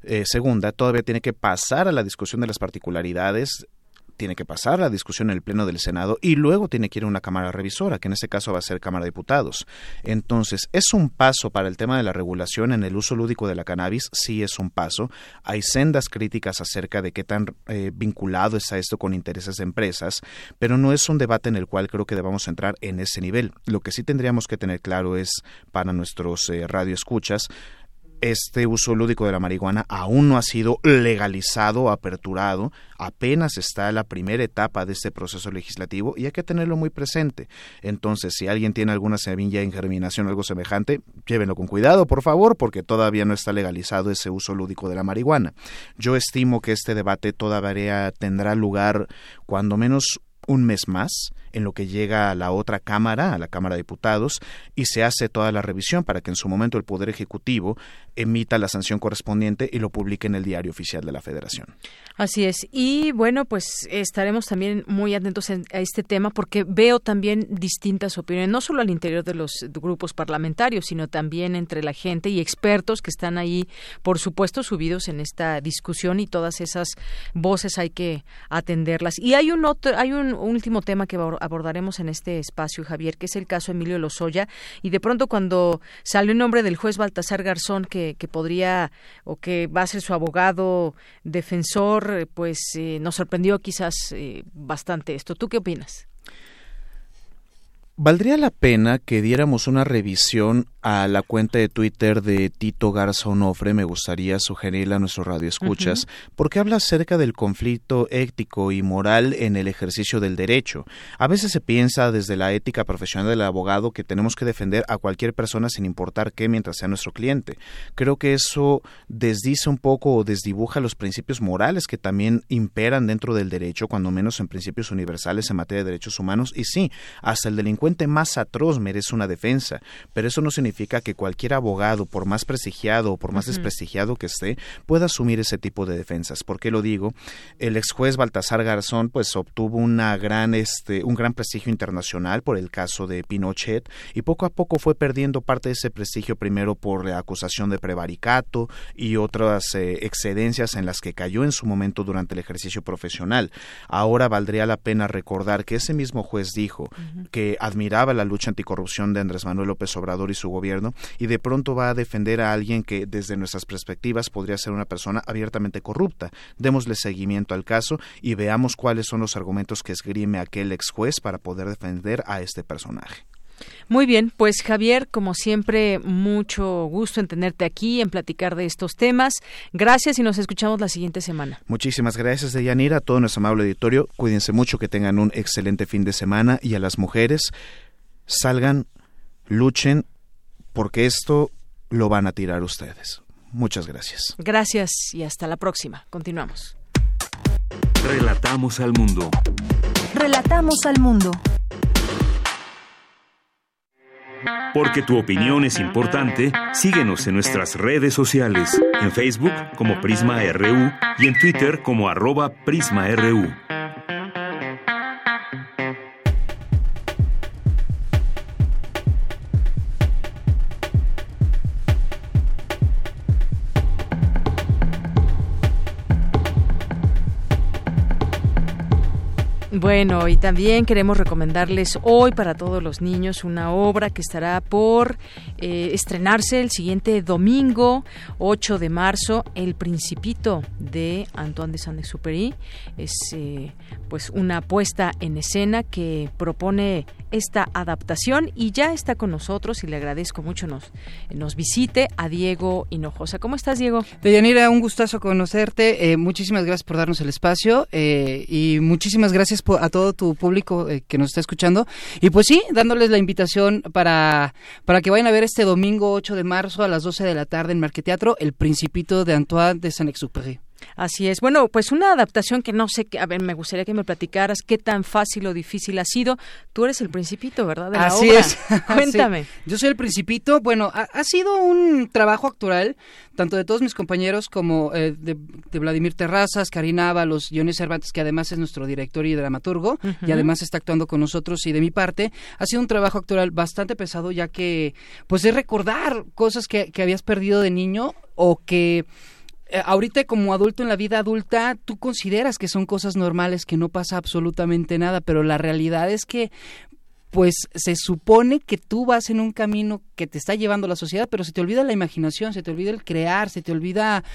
eh, segunda, todavía tiene que pasar a la discusión de las particularidades tiene que pasar la discusión en el Pleno del Senado y luego tiene que ir a una Cámara Revisora, que en este caso va a ser Cámara de Diputados. Entonces, ¿es un paso para el tema de la regulación en el uso lúdico de la cannabis? Sí, es un paso. Hay sendas críticas acerca de qué tan eh, vinculado está esto con intereses de empresas, pero no es un debate en el cual creo que debamos entrar en ese nivel. Lo que sí tendríamos que tener claro es, para nuestros eh, radioescuchas, este uso lúdico de la marihuana aún no ha sido legalizado aperturado, apenas está la primera etapa de este proceso legislativo y hay que tenerlo muy presente. Entonces, si alguien tiene alguna semilla en germinación o algo semejante, llévenlo con cuidado, por favor, porque todavía no está legalizado ese uso lúdico de la marihuana. Yo estimo que este debate todavía tendrá lugar cuando menos un mes más en lo que llega a la otra Cámara, a la Cámara de Diputados, y se hace toda la revisión para que en su momento el Poder Ejecutivo emita la sanción correspondiente y lo publique en el Diario Oficial de la Federación. Así es. Y bueno, pues estaremos también muy atentos a este tema porque veo también distintas opiniones, no solo al interior de los grupos parlamentarios, sino también entre la gente y expertos que están ahí, por supuesto, subidos en esta discusión y todas esas voces hay que atenderlas. Y hay un otro, hay un último tema que abordaremos en este espacio, Javier, que es el caso Emilio Lozoya. Y de pronto cuando salió el nombre del juez Baltasar Garzón, que, podría o que va a ser su abogado defensor, pues eh, nos sorprendió quizás eh, bastante esto. ¿Tú qué opinas? Valdría la pena que diéramos una revisión a la cuenta de Twitter de Tito Garza Onofre, me gustaría sugerirle a nuestro radio escuchas, porque habla acerca del conflicto ético y moral en el ejercicio del derecho. A veces se piensa desde la ética profesional del abogado que tenemos que defender a cualquier persona sin importar qué mientras sea nuestro cliente. Creo que eso desdice un poco o desdibuja los principios morales que también imperan dentro del derecho, cuando menos en principios universales en materia de derechos humanos. Y sí, hasta el delincuente más atroz merece una defensa, pero eso no significa significa que cualquier abogado, por más prestigiado o por más desprestigiado que esté, pueda asumir ese tipo de defensas. ¿Por qué lo digo? El ex juez Baltasar Garzón pues obtuvo una gran este un gran prestigio internacional por el caso de Pinochet y poco a poco fue perdiendo parte de ese prestigio primero por la acusación de prevaricato y otras eh, excedencias en las que cayó en su momento durante el ejercicio profesional. Ahora valdría la pena recordar que ese mismo juez dijo que admiraba la lucha anticorrupción de Andrés Manuel López Obrador y su gobierno y de pronto va a defender a alguien que desde nuestras perspectivas podría ser una persona abiertamente corrupta. Démosle seguimiento al caso y veamos cuáles son los argumentos que esgrime aquel ex juez para poder defender a este personaje. Muy bien, pues Javier, como siempre, mucho gusto en tenerte aquí, en platicar de estos temas. Gracias y nos escuchamos la siguiente semana. Muchísimas gracias, Deyanira, a todo nuestro amable auditorio. Cuídense mucho, que tengan un excelente fin de semana y a las mujeres salgan, luchen porque esto lo van a tirar ustedes. Muchas gracias. Gracias y hasta la próxima. Continuamos. Relatamos al mundo. Relatamos al mundo. Porque tu opinión es importante, síguenos en nuestras redes sociales, en Facebook como Prisma RU y en Twitter como arroba PrismaRU. Bueno, y también queremos recomendarles hoy para todos los niños una obra que estará por eh, estrenarse el siguiente domingo, 8 de marzo, El Principito de Antoine de Saint-Exupéry. Es eh, pues una puesta en escena que propone esta adaptación y ya está con nosotros y le agradezco mucho nos, nos visite a Diego Hinojosa. ¿Cómo estás, Diego? Deyanira, un gustazo conocerte. Eh, muchísimas gracias por darnos el espacio y muchísimas gracias a todo tu público eh, que nos está escuchando. Y pues sí, dándoles la invitación para, para que vayan a ver este domingo 8 de marzo a las 12 de la tarde en Marqueteatro, El Principito de Antoine de Saint-Exupéry. Así es. Bueno, pues una adaptación que no sé, a ver, me gustaría que me platicaras qué tan fácil o difícil ha sido. Tú eres el principito, ¿verdad? De la Así obra. es. Cuéntame. Yo soy el principito. Bueno, ha, sido un trabajo actual, tanto de todos mis compañeros como eh, de, Vladimir Terrazas, Karina Ábalos, Johnny Cervantes, que además es nuestro director y dramaturgo, y además está actuando con nosotros. Y de mi parte, ha sido un trabajo actual bastante pesado, ya que, pues, es recordar cosas que, que habías perdido de niño o que ahorita como adulto en la vida adulta, tú consideras que son cosas normales, que no pasa absolutamente nada, pero la realidad es que pues se supone que tú vas en un camino que te está llevando la sociedad, pero se te olvida la imaginación, se te olvida el crear, se te olvida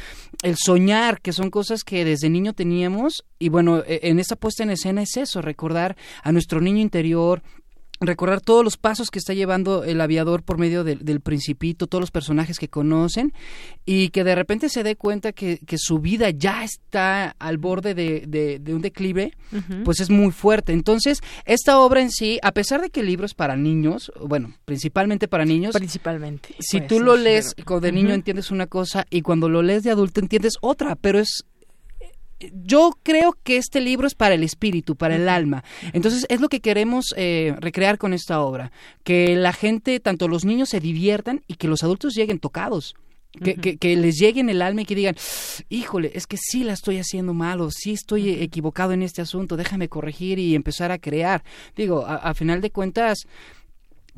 el soñar, que son cosas que desde niño teníamos. Y bueno, e, en esta puesta en escena es eso, recordar a nuestro niño interior, recordar todos los pasos que está llevando el aviador por medio del principito, todos los personajes que conocen y que de repente se dé cuenta que, su vida ya está al borde de, un declive, pues es muy fuerte. Entonces, esta obra en sí, a pesar de que el libro es para niños, bueno, principalmente para niños, principalmente. Si tú lo lees de niño entiendes una cosa y cuando lo lees de adulto entiendes otra, pero es yo creo que este libro es para el espíritu, para el alma. Entonces es lo que queremos eh, recrear con esta obra, que la gente, tanto los niños se diviertan y que los adultos lleguen tocados. Que, que, les llegue en el alma y que digan, híjole, es que sí la estoy haciendo mal o sí estoy equivocado en este asunto, déjame corregir y empezar a crear. Digo, a final de cuentas,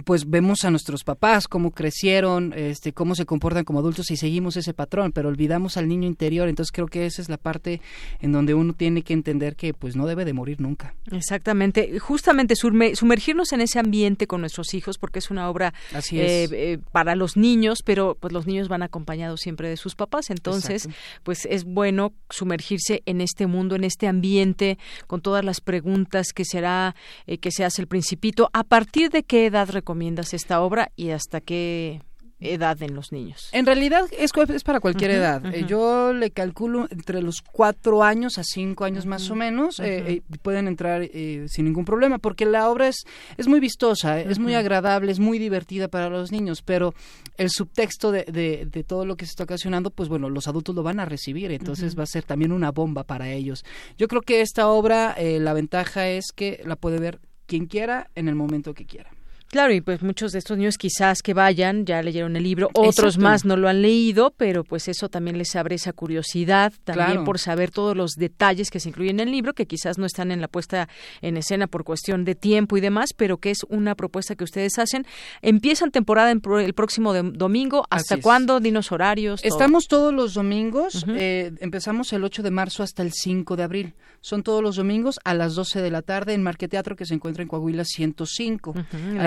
pues vemos a nuestros papás cómo crecieron, este, cómo se comportan como adultos y seguimos ese patrón, pero olvidamos al niño interior. Entonces creo que esa es la parte en donde uno tiene que entender que pues no debe de morir nunca. Exactamente, justamente sumergirnos en ese ambiente con nuestros hijos, porque es una obra eh, eh, para los niños, pero pues los niños van acompañados siempre de sus papás, entonces pues es bueno sumergirse en este mundo, en este ambiente, con todas las preguntas que será eh, que se hace el principito. ¿A partir de qué edad recomiendas esta obra y hasta qué edad en los niños? En realidad es, es para cualquier edad. Eh, yo le calculo entre los cuatro años a cinco años más o menos. Eh, eh, pueden entrar sin ningún problema porque la obra es, es muy vistosa, es muy agradable, es muy divertida para los niños, pero el subtexto de, de, todo lo que se está ocasionando, pues bueno, los adultos lo van a recibir, entonces va a ser también una bomba para ellos. Yo creo que esta obra, la ventaja es que la puede ver quien quiera en el momento que quiera. Claro, y pues muchos de estos niños quizás que vayan ya leyeron el libro, otros más no lo han leído, pero pues eso también les abre esa curiosidad, también por saber todos los detalles que se incluyen en el libro, que quizás no están en la puesta en escena por cuestión de tiempo y demás, pero que es una propuesta que ustedes hacen. Empiezan temporada el próximo domingo, ¿hasta cuándo? Dinos horarios. Estamos todos los domingos, eh, empezamos el 8 de marzo hasta el 5 de abril. Son todos los domingos a las 12 de la tarde en Marqueteatro que se encuentra en Coahuila 105.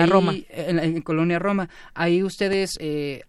Roma. En, Colonia Roma. Ahí ustedes eh,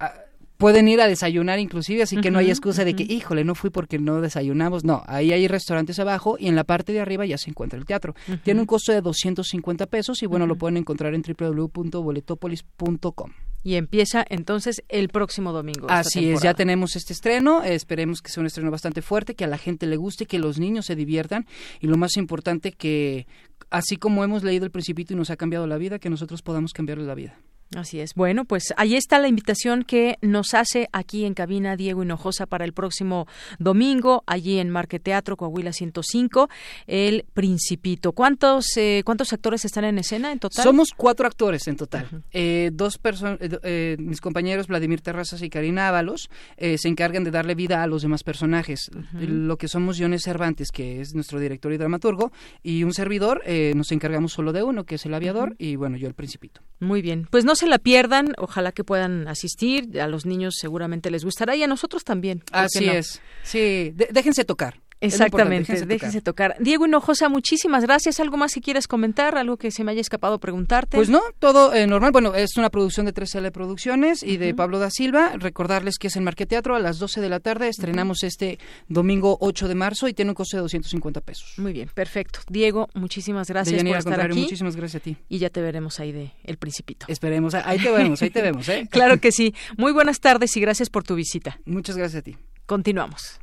pueden ir a desayunar inclusive, así que no hay excusa de que, híjole, no fui porque no desayunamos. No, ahí hay restaurantes abajo y en la parte de arriba ya se encuentra el teatro. Tiene un costo de 250 pesos y bueno, lo pueden encontrar en www.boletopolis.com y empieza entonces el próximo domingo. Así es, ya tenemos este estreno, esperemos que sea un estreno bastante fuerte, que a la gente le guste, que los niños se diviertan y lo más importante que así como hemos leído el principito y nos ha cambiado la vida, que nosotros podamos cambiarle la vida. Así es. Bueno, pues ahí está la invitación que nos hace aquí en cabina Diego Hinojosa para el próximo domingo, allí en Marqueteatro Coahuila 105, El Principito. ¿Cuántos eh, cuántos actores están en escena en total? Somos cuatro actores en total. Eh, dos personas, eh, mis compañeros Vladimir Terrazas y Karina Ábalos se encargan de darle vida a los demás personajes. Lo que somos Jones Cervantes, que es nuestro director y dramaturgo, y un servidor, nos encargamos solo de uno, que es el aviador, y bueno, yo el Principito. Muy bien. Pues no se la pierdan, ojalá que puedan asistir, a los niños seguramente les gustará y a nosotros también. Así es. Sí, déjense tocar. Exactamente, déjense, tocar. Diego Hinojosa, muchísimas gracias. ¿Algo más que quieres comentar? ¿Algo que se me haya escapado preguntarte? Pues no, todo eh, normal. Bueno, es una producción de 3L Producciones y de Pablo da Silva. Recordarles que es en Marqueteatro a las 12 de la tarde. Estrenamos este domingo 8 de marzo y tiene un costo de 250 pesos. Muy bien, perfecto. Diego, muchísimas gracias por estar aquí. Muchísimas gracias a ti. Y ya te veremos ahí de El Principito. Esperemos, ahí te vemos, ahí te vemos. ¿eh? claro que sí. Muy buenas tardes y gracias por tu visita. Muchas gracias a ti. Continuamos.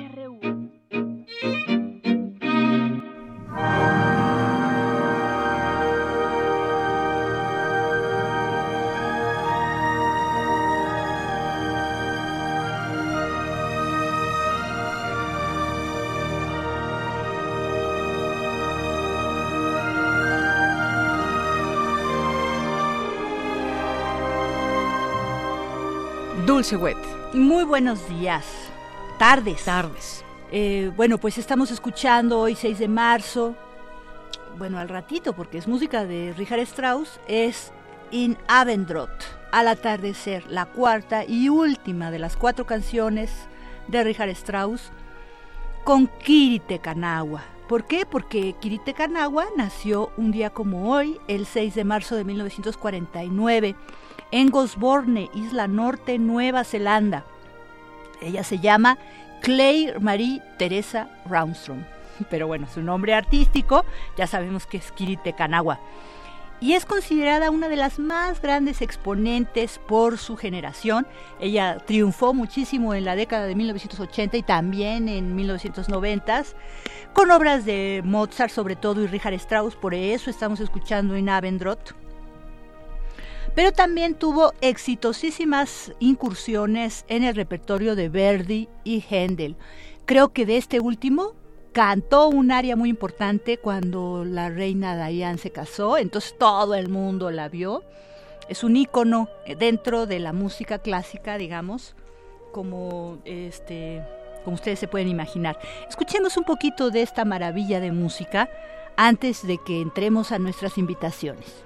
Dulce Wet. Muy buenos días. Tardes. Tardes. Eh, bueno, pues estamos escuchando hoy 6 de marzo. Bueno, al ratito, porque es música de Richard Strauss, es In Abendrot, al atardecer, la cuarta y última de las cuatro canciones de Richard Strauss con Kirite Kanawa. ¿Por qué? Porque Kirite Kanawa nació un día como hoy, el 6 de marzo de 1949 en Gosborne, Isla Norte, Nueva Zelanda. Ella se llama Claire Marie Teresa Roundstrom. Pero bueno, su nombre artístico ya sabemos que es Kirite Kanawa. Y es considerada una de las más grandes exponentes por su generación. Ella triunfó muchísimo en la década de 1980 y también en 1990 con obras de Mozart sobre todo y Richard Strauss. Por eso estamos escuchando en Abendrot pero también tuvo exitosísimas incursiones en el repertorio de Verdi y Händel. Creo que de este último cantó un área muy importante cuando la reina Diane se casó, entonces todo el mundo la vio. Es un ícono dentro de la música clásica, digamos, como este como ustedes se pueden imaginar. Escuchemos un poquito de esta maravilla de música antes de que entremos a nuestras invitaciones.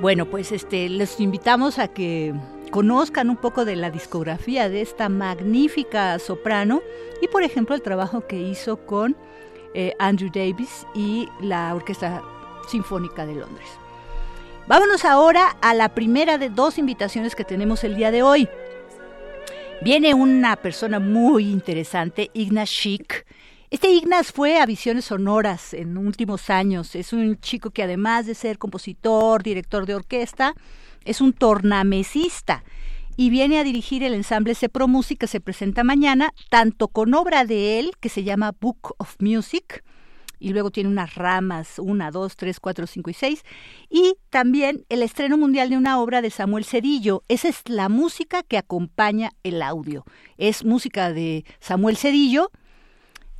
Bueno, pues este les invitamos a que conozcan un poco de la discografía de esta magnífica soprano y por ejemplo el trabajo que hizo con eh, Andrew Davis y la Orquesta Sinfónica de Londres. Vámonos ahora a la primera de dos invitaciones que tenemos el día de hoy. Viene una persona muy interesante, Ignaz Schick, este Ignaz fue a Visiones Sonoras en últimos años. Es un chico que además de ser compositor, director de orquesta, es un tornamesista y viene a dirigir el ensamble Cepro Music que se presenta mañana, tanto con obra de él que se llama Book of Music, y luego tiene unas ramas, una, dos, tres, cuatro, cinco y seis, y también el estreno mundial de una obra de Samuel Cedillo. Esa es la música que acompaña el audio. Es música de Samuel Cedillo,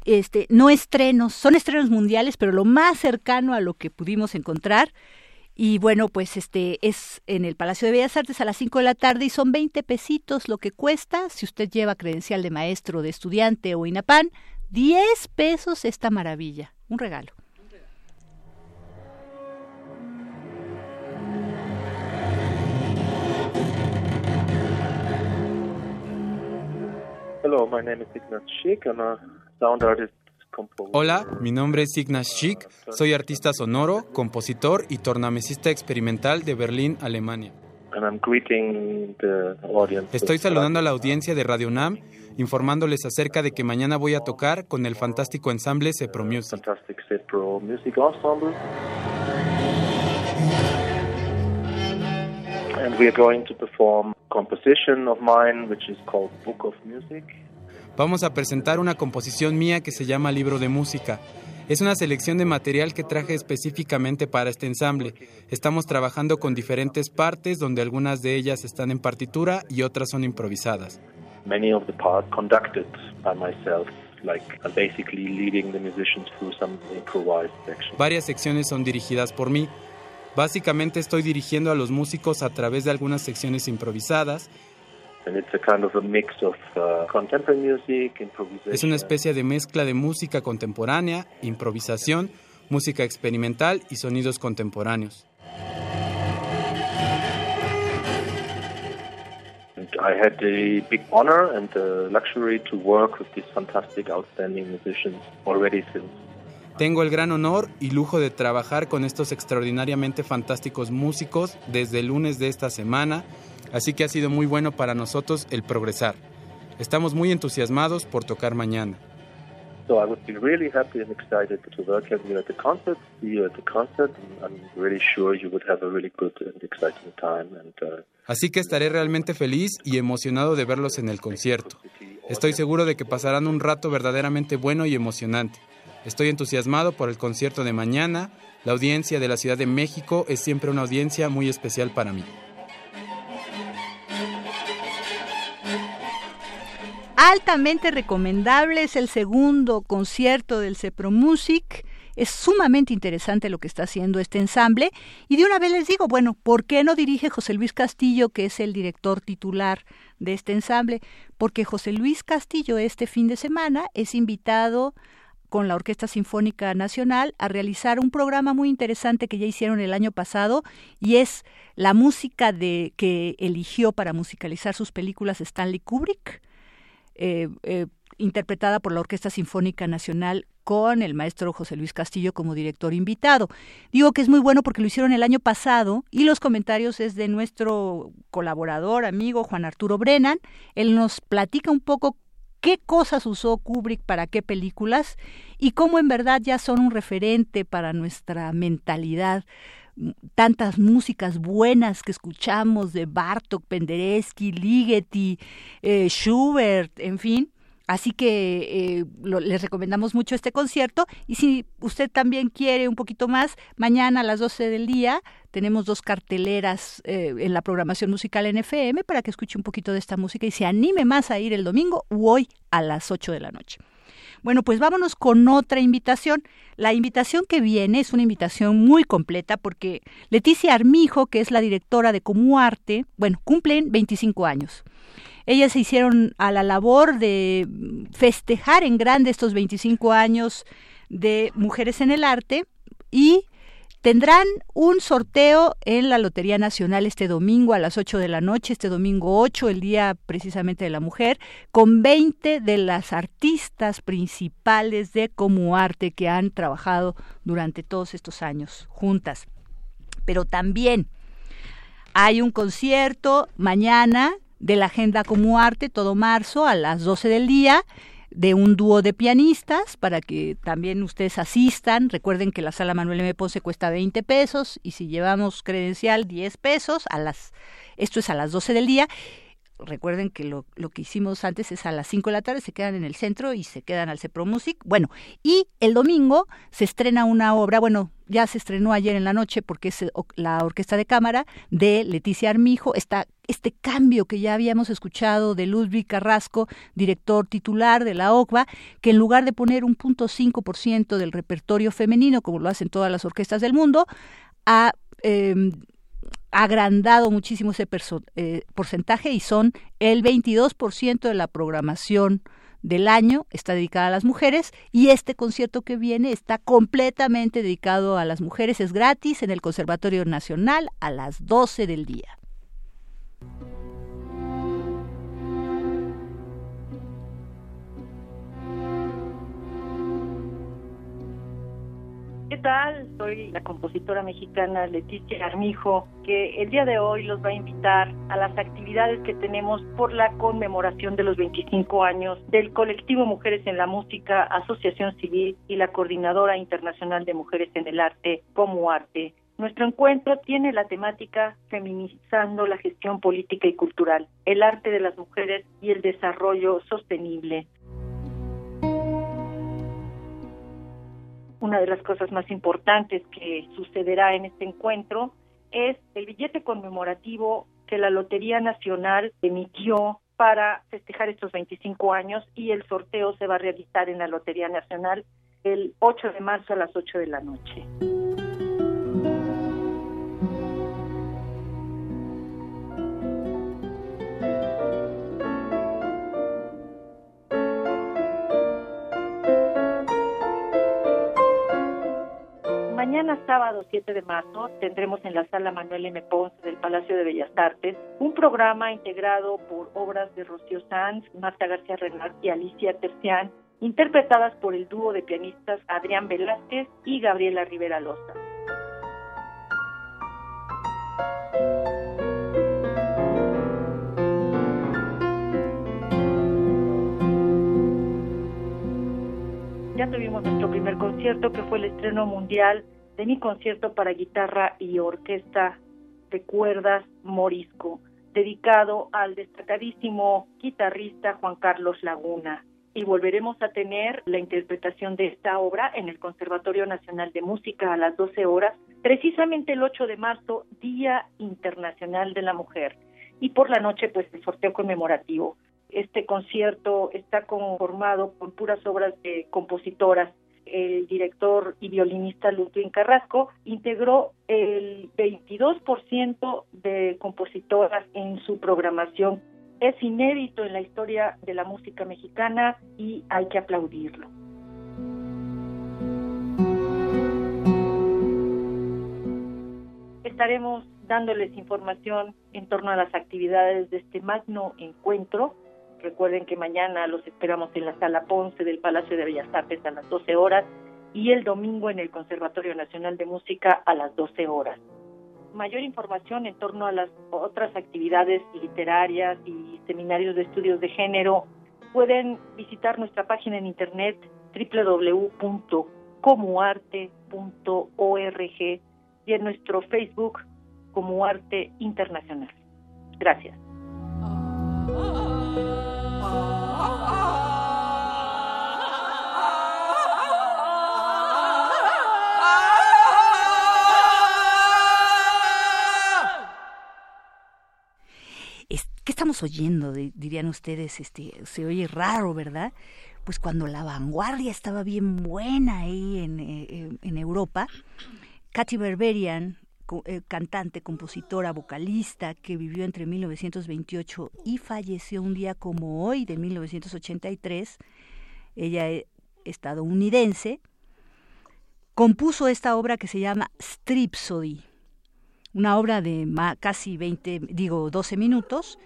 este, no estrenos, son estrenos mundiales, pero lo más cercano a lo que pudimos encontrar. Y bueno, pues este es en el Palacio de Bellas Artes a las 5 de la tarde y son 20 pesitos lo que cuesta. Si usted lleva credencial de maestro, de estudiante o INAPAN, 10 pesos esta maravilla. Un regalo. Hello, my name is Ignaz Schick. I'm a Hola, mi nombre es Ignaz Schick, soy artista sonoro, compositor y tornamesista experimental de Berlín, Alemania. Estoy saludando a la audiencia de Radio Nam, informándoles acerca de que mañana voy a tocar con el fantástico ensamble Cepro Music. And we are going to perform composition of mine, which is called Book of Music vamos a presentar una composición mía que se llama Libro de Música. Es una selección de material que traje específicamente para este ensamble. Estamos trabajando con diferentes partes donde algunas de ellas están en partitura y otras son improvisadas. Many of the parts conducted by myself. Like basically leading the musicians through some improvised sections. Varias secciones son dirigidas por mí. Básicamente estoy dirigiendo a los músicos a través de algunas secciones improvisadas es una especie de mezcla de música contemporánea, improvisación, música experimental y sonidos contemporáneos. I had the big honor and the luxury to work with these fantastic, outstanding musicians already since tengo el gran honor y lujo de trabajar con estos extraordinariamente fantásticos músicos desde el lunes de esta semana Así que ha sido muy bueno para nosotros el progresar. Estamos muy entusiasmados por tocar mañana. So I would be really happy and excited to welcome you at the concert, see you at the concert. I'm really sure you would have a really good and exciting time. And, uh, Así que estaré realmente feliz y emocionado de verlos en el concierto. Estoy seguro de que pasarán un rato verdaderamente bueno y emocionante. Estoy entusiasmado por el concierto de mañana. La audiencia de la Ciudad de México es siempre una audiencia muy especial para mí. Altamente recomendable. Es el segundo concierto del Cepro Music. Es sumamente interesante lo que está haciendo este ensamble. Y de una vez les digo, bueno, ¿por qué no dirige José Luis Castillo, que es el director titular de este ensamble? Porque José Luis Castillo este fin de semana es invitado con la Orquesta Sinfónica Nacional a realizar un programa muy interesante que ya hicieron el año pasado y es la música de que eligió para musicalizar sus películas Stanley Kubrick eh, eh, interpretada por la Orquesta Sinfónica Nacional con el maestro José Luis Castillo como director invitado. Digo que es muy bueno porque lo hicieron el año pasado y los comentarios es de nuestro colaborador, amigo Juan Arturo Brennan. Él nos platica un poco qué cosas usó Kubrick para qué películas y cómo en verdad ya son un referente para nuestra mentalidad tantas músicas buenas que escuchamos de Bartok, Penderecki, Ligeti, eh, Schubert, en fin. Así que eh, les recomendamos mucho este concierto y si usted también quiere un poquito más, mañana a las 12 del día tenemos dos carteleras eh, en la programación musical en FM para que escuche un poquito de esta música y se anime más a ir el domingo u hoy a las 8 de la noche. Bueno, pues vámonos con otra invitación. La invitación que viene es una invitación muy completa porque Leticia Armijo, que es la directora de Comuarte, bueno, cumplen 25 años. Ellas se hicieron a la labor de festejar en grande estos 25 años de Mujeres en el Arte y Tendrán un sorteo en la Lotería Nacional este domingo a las 8 de la noche, este domingo 8, el día precisamente de la mujer, con 20 de las artistas principales de Como Arte que han trabajado durante todos estos años juntas. Pero también hay un concierto mañana de la Agenda Como Arte, todo marzo, a las 12 del día de un dúo de pianistas para que también ustedes asistan. Recuerden que la sala Manuel M. Ponce cuesta 20 pesos y si llevamos credencial 10 pesos, a las, esto es a las 12 del día. Recuerden que lo, lo que hicimos antes es a las 5 de la tarde, se quedan en el centro y se quedan al Cepro Music. Bueno, y el domingo se estrena una obra, bueno, ya se estrenó ayer en la noche porque es eh, la Orquesta de Cámara de Leticia Armijo, está este cambio que ya habíamos escuchado de Ludwig Carrasco, director titular de la OCBA, que en lugar de poner un punto del repertorio femenino, como lo hacen todas las orquestas del mundo, ha em, agrandado muchísimo ese eh, porcentaje y son el 22% de la programación del año está dedicada a las mujeres y este concierto que viene está completamente dedicado a las mujeres, es gratis en el Conservatorio Nacional a las 12 del día. ¿Qué tal? Soy la compositora mexicana Leticia Armijo, que el día de hoy los va a invitar a las actividades que tenemos por la conmemoración de los 25 años del colectivo Mujeres en la Música, Asociación Civil y la Coordinadora Internacional de Mujeres en el Arte como Arte. Nuestro encuentro tiene la temática Feminizando la gestión política y cultural, el arte de las mujeres y el desarrollo sostenible. Una de las cosas más importantes que sucederá en este encuentro es el billete conmemorativo que la Lotería Nacional emitió para festejar estos 25 años y el sorteo se va a realizar en la Lotería Nacional el 8 de marzo a las 8 de la noche. Mañana sábado 7 de marzo tendremos en la sala Manuel M. Ponce del Palacio de Bellas Artes un programa integrado por obras de Rocío Sanz, Marta García Renard y Alicia Tercián, interpretadas por el dúo de pianistas Adrián Velázquez y Gabriela Rivera Loza. Ya tuvimos nuestro primer concierto que fue el estreno mundial de mi concierto para guitarra y orquesta de cuerdas Morisco, dedicado al destacadísimo guitarrista Juan Carlos Laguna. Y volveremos a tener la interpretación de esta obra en el Conservatorio Nacional de Música a las 12 horas, precisamente el 8 de marzo, Día Internacional de la Mujer. Y por la noche, pues el sorteo conmemorativo. Este concierto está conformado por puras obras de compositoras el director y violinista Ludwig Carrasco, integró el 22% de compositoras en su programación. Es inédito en la historia de la música mexicana y hay que aplaudirlo. Estaremos dándoles información en torno a las actividades de este magno encuentro Recuerden que mañana los esperamos en la Sala Ponce del Palacio de Bellas Artes a las 12 horas y el domingo en el Conservatorio Nacional de Música a las 12 horas. Mayor información en torno a las otras actividades literarias y seminarios de estudios de género pueden visitar nuestra página en internet www.comuarte.org y en nuestro Facebook como Arte Internacional. Gracias. ¿Qué estamos oyendo? Dirían ustedes, este, se oye raro, ¿verdad? Pues cuando la vanguardia estaba bien buena ahí en, eh, Europa, Katy Berberian, eh, cantante, compositora, vocalista, que vivió entre 1928 y falleció un día como hoy de 1983, ella es estadounidense, compuso esta obra que se llama Stripsody, una obra de casi 20, digo 12 minutos,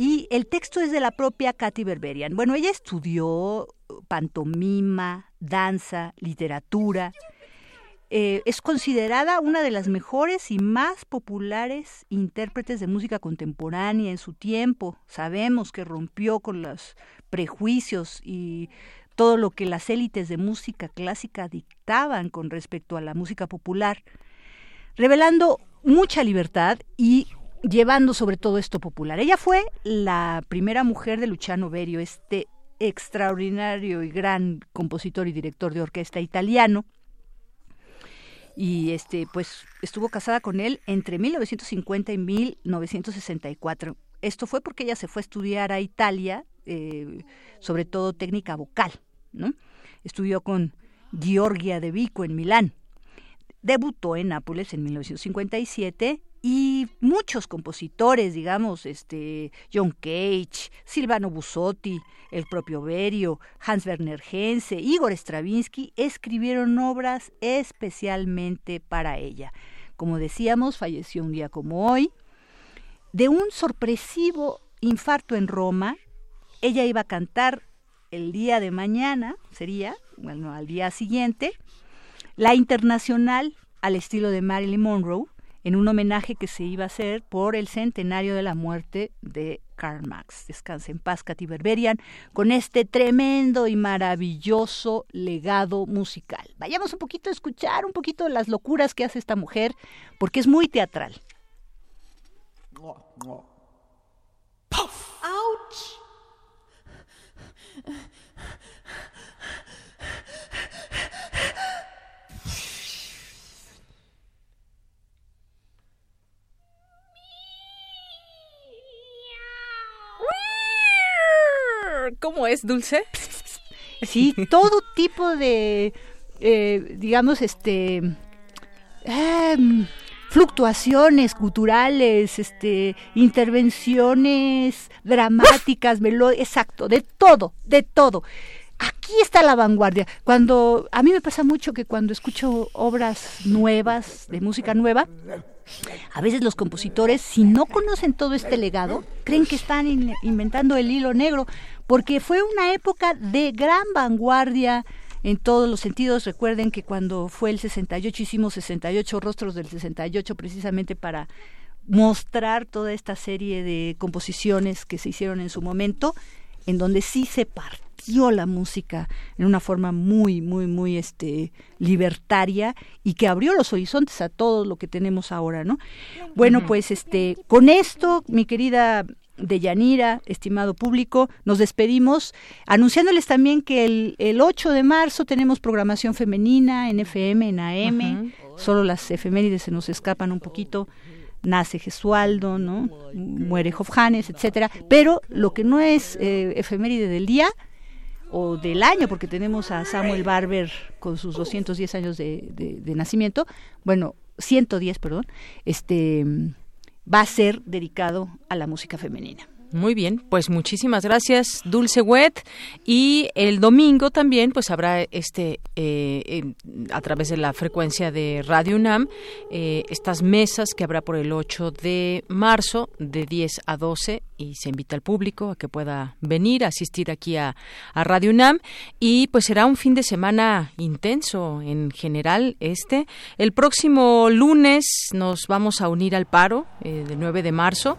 y el texto es de la propia Katy Berberian. Bueno, ella estudió pantomima, danza, literatura, eh, es considerada una de las mejores y más populares intérpretes de música contemporánea en su tiempo. Sabemos que rompió con los prejuicios y todo lo que las élites de música clásica dictaban con respecto a la música popular, revelando mucha libertad y llevando sobre todo esto popular. Ella fue la primera mujer de Luciano Berio, este extraordinario y gran compositor y director de orquesta italiano, y este pues estuvo casada con él entre 1950 y 1964. Esto fue porque ella se fue a estudiar a Italia, eh, sobre todo técnica vocal, ¿no? Estudió con Giorgia de Vico en Milán. Debutó en Nápoles en 1957 muchos compositores, digamos, este John Cage, Silvano Busotti, el propio Berio, Hans Werner Henze, Igor Stravinsky escribieron obras especialmente para ella. Como decíamos, falleció un día como hoy. De un sorpresivo infarto en Roma, ella iba a cantar el día de mañana, sería, bueno, al día siguiente, la internacional al estilo de Marilyn Monroe, en un homenaje que se iba a hacer por el centenario de la muerte de Karl Marx. Descanse en paz, Katy Berberian, con este tremendo y maravilloso legado musical. Vayamos un poquito a escuchar un poquito las locuras que hace esta mujer, porque es muy teatral. ¡Auch! ¿Cómo es, Dulce? Sí, todo tipo de, eh, digamos, este, em, fluctuaciones culturales, este, intervenciones dramáticas, melo exacto, de todo, de todo. Aquí está la vanguardia. Cuando a mí me pasa mucho que cuando escucho obras nuevas, de música nueva, a veces los compositores, si no conocen todo este legado, creen que están inventando el hilo negro, porque fue una época de gran vanguardia en todos los sentidos. Recuerden que cuando fue el 68 hicimos 68 rostros del 68 precisamente para mostrar toda esta serie de composiciones que se hicieron en su momento, en donde sí se partió la música en una forma muy, muy, muy este, libertaria y que abrió los horizontes a todo lo que tenemos ahora, ¿no? Bueno, pues este, con esto, mi querida Deyanira, estimado público, nos despedimos anunciándoles también que el, el 8 de marzo tenemos programación femenina en FM, en AM, solo las efemérides se nos escapan un poquito. Nace Gesualdo, ¿no? Muere Hofhanes, etcétera, pero lo que no es eh, efeméride del día o del año, porque tenemos a Samuel Barber con sus 210 años de, nacimiento, bueno, 110, perdón, este va a ser dedicado a la música femenina. Muy bien, pues muchísimas gracias, Dulce Wet. Y el domingo también, pues habrá este, eh, a través de la frecuencia de Radio UNAM, eh, estas mesas que habrá por el 8 de marzo, de 10 a 12, y se invita al público a que pueda venir a asistir aquí a, Radio UNAM y pues será un fin de semana intenso en general este. El próximo lunes nos vamos a unir al paro eh, del 9 de marzo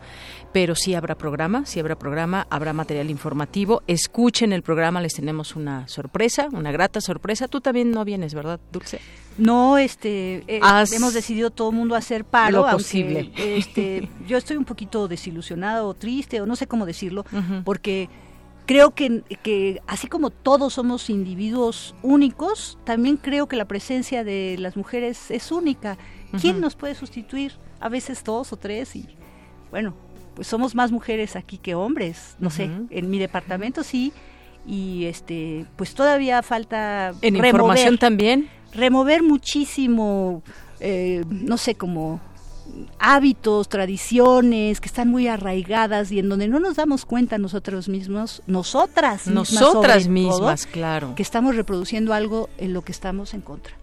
pero sí habrá programa, sí habrá programa, habrá material informativo. Escuchen el programa, les tenemos una sorpresa, una grata sorpresa. Tú también no vienes, ¿verdad, Dulce? No, este, eh, hemos decidido todo el mundo hacer paro. Lo posible. este, yo estoy un poquito desilusionada o triste, o no sé cómo decirlo, porque creo que, que así como todos somos individuos únicos, también creo que la presencia de las mujeres es única. ¿Quién nos puede sustituir? A veces dos o tres y bueno, pues somos más mujeres aquí que hombres, no sé, en mi departamento sí, y este, pues todavía falta... En información también. Remover muchísimo, eh, no sé, como hábitos, tradiciones que están muy arraigadas y en donde no nos damos cuenta nosotros mismos, nosotras mismas, nosotras mismas, claro, que estamos reproduciendo algo en lo que estamos en contra.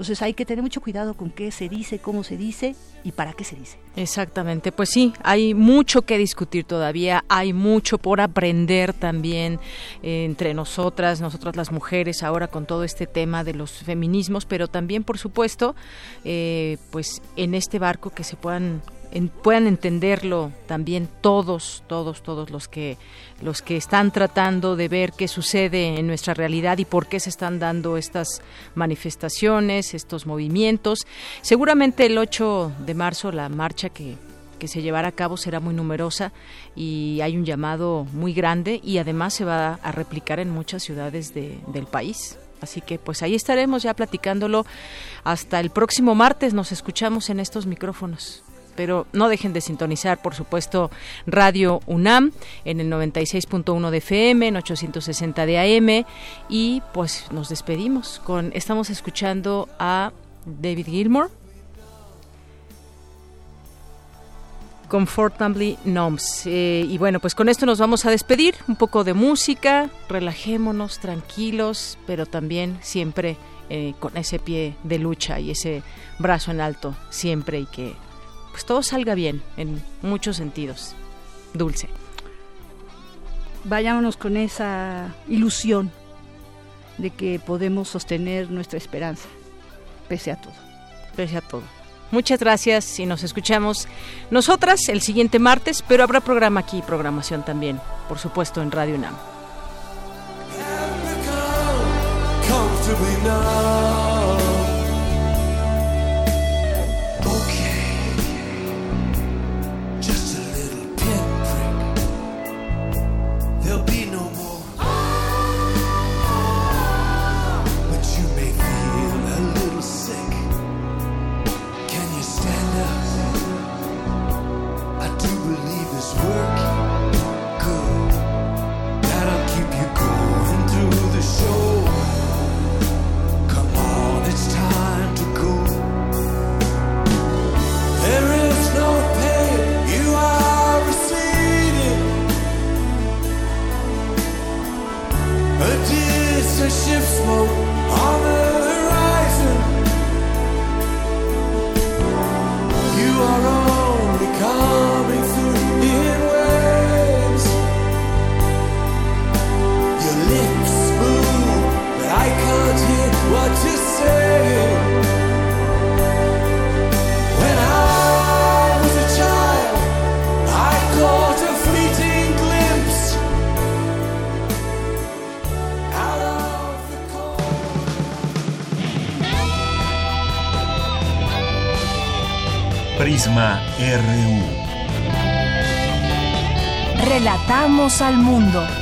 Entonces hay que tener mucho cuidado con qué se dice, cómo se dice y para qué se dice. Exactamente, pues sí, hay mucho que discutir todavía, hay mucho por aprender también eh, entre nosotras, nosotras las mujeres, ahora con todo este tema de los feminismos, pero también, por supuesto, eh, pues en este barco que se puedan puedan entenderlo también todos, todos, todos los que los que están tratando de ver qué sucede en nuestra realidad y por qué se están dando estas manifestaciones, estos movimientos. Seguramente el 8 de marzo la marcha que que se llevará a cabo será muy numerosa y hay un llamado muy grande y además se va a replicar en muchas ciudades del país. Así que pues ahí estaremos ya platicándolo. Hasta el próximo martes nos escuchamos en estos micrófonos pero no dejen de sintonizar, por supuesto, Radio UNAM en el 96.1 de FM, en 860 de AM y pues nos despedimos estamos escuchando a David Gilmour Comfortably Noms. Eh, y bueno, pues con esto nos vamos a despedir. Un poco de música, relajémonos, tranquilos, pero también siempre eh, con ese pie de lucha y ese brazo en alto, siempre y que pues todo salga bien en muchos sentidos. Dulce. Vayámonos con esa ilusión de que podemos sostener nuestra esperanza, pese a todo. Pese a todo. Muchas gracias y nos escuchamos nosotras el siguiente martes, pero habrá programa aquí, programación también, por supuesto, en Radio UNAM. Relatamos al mundo.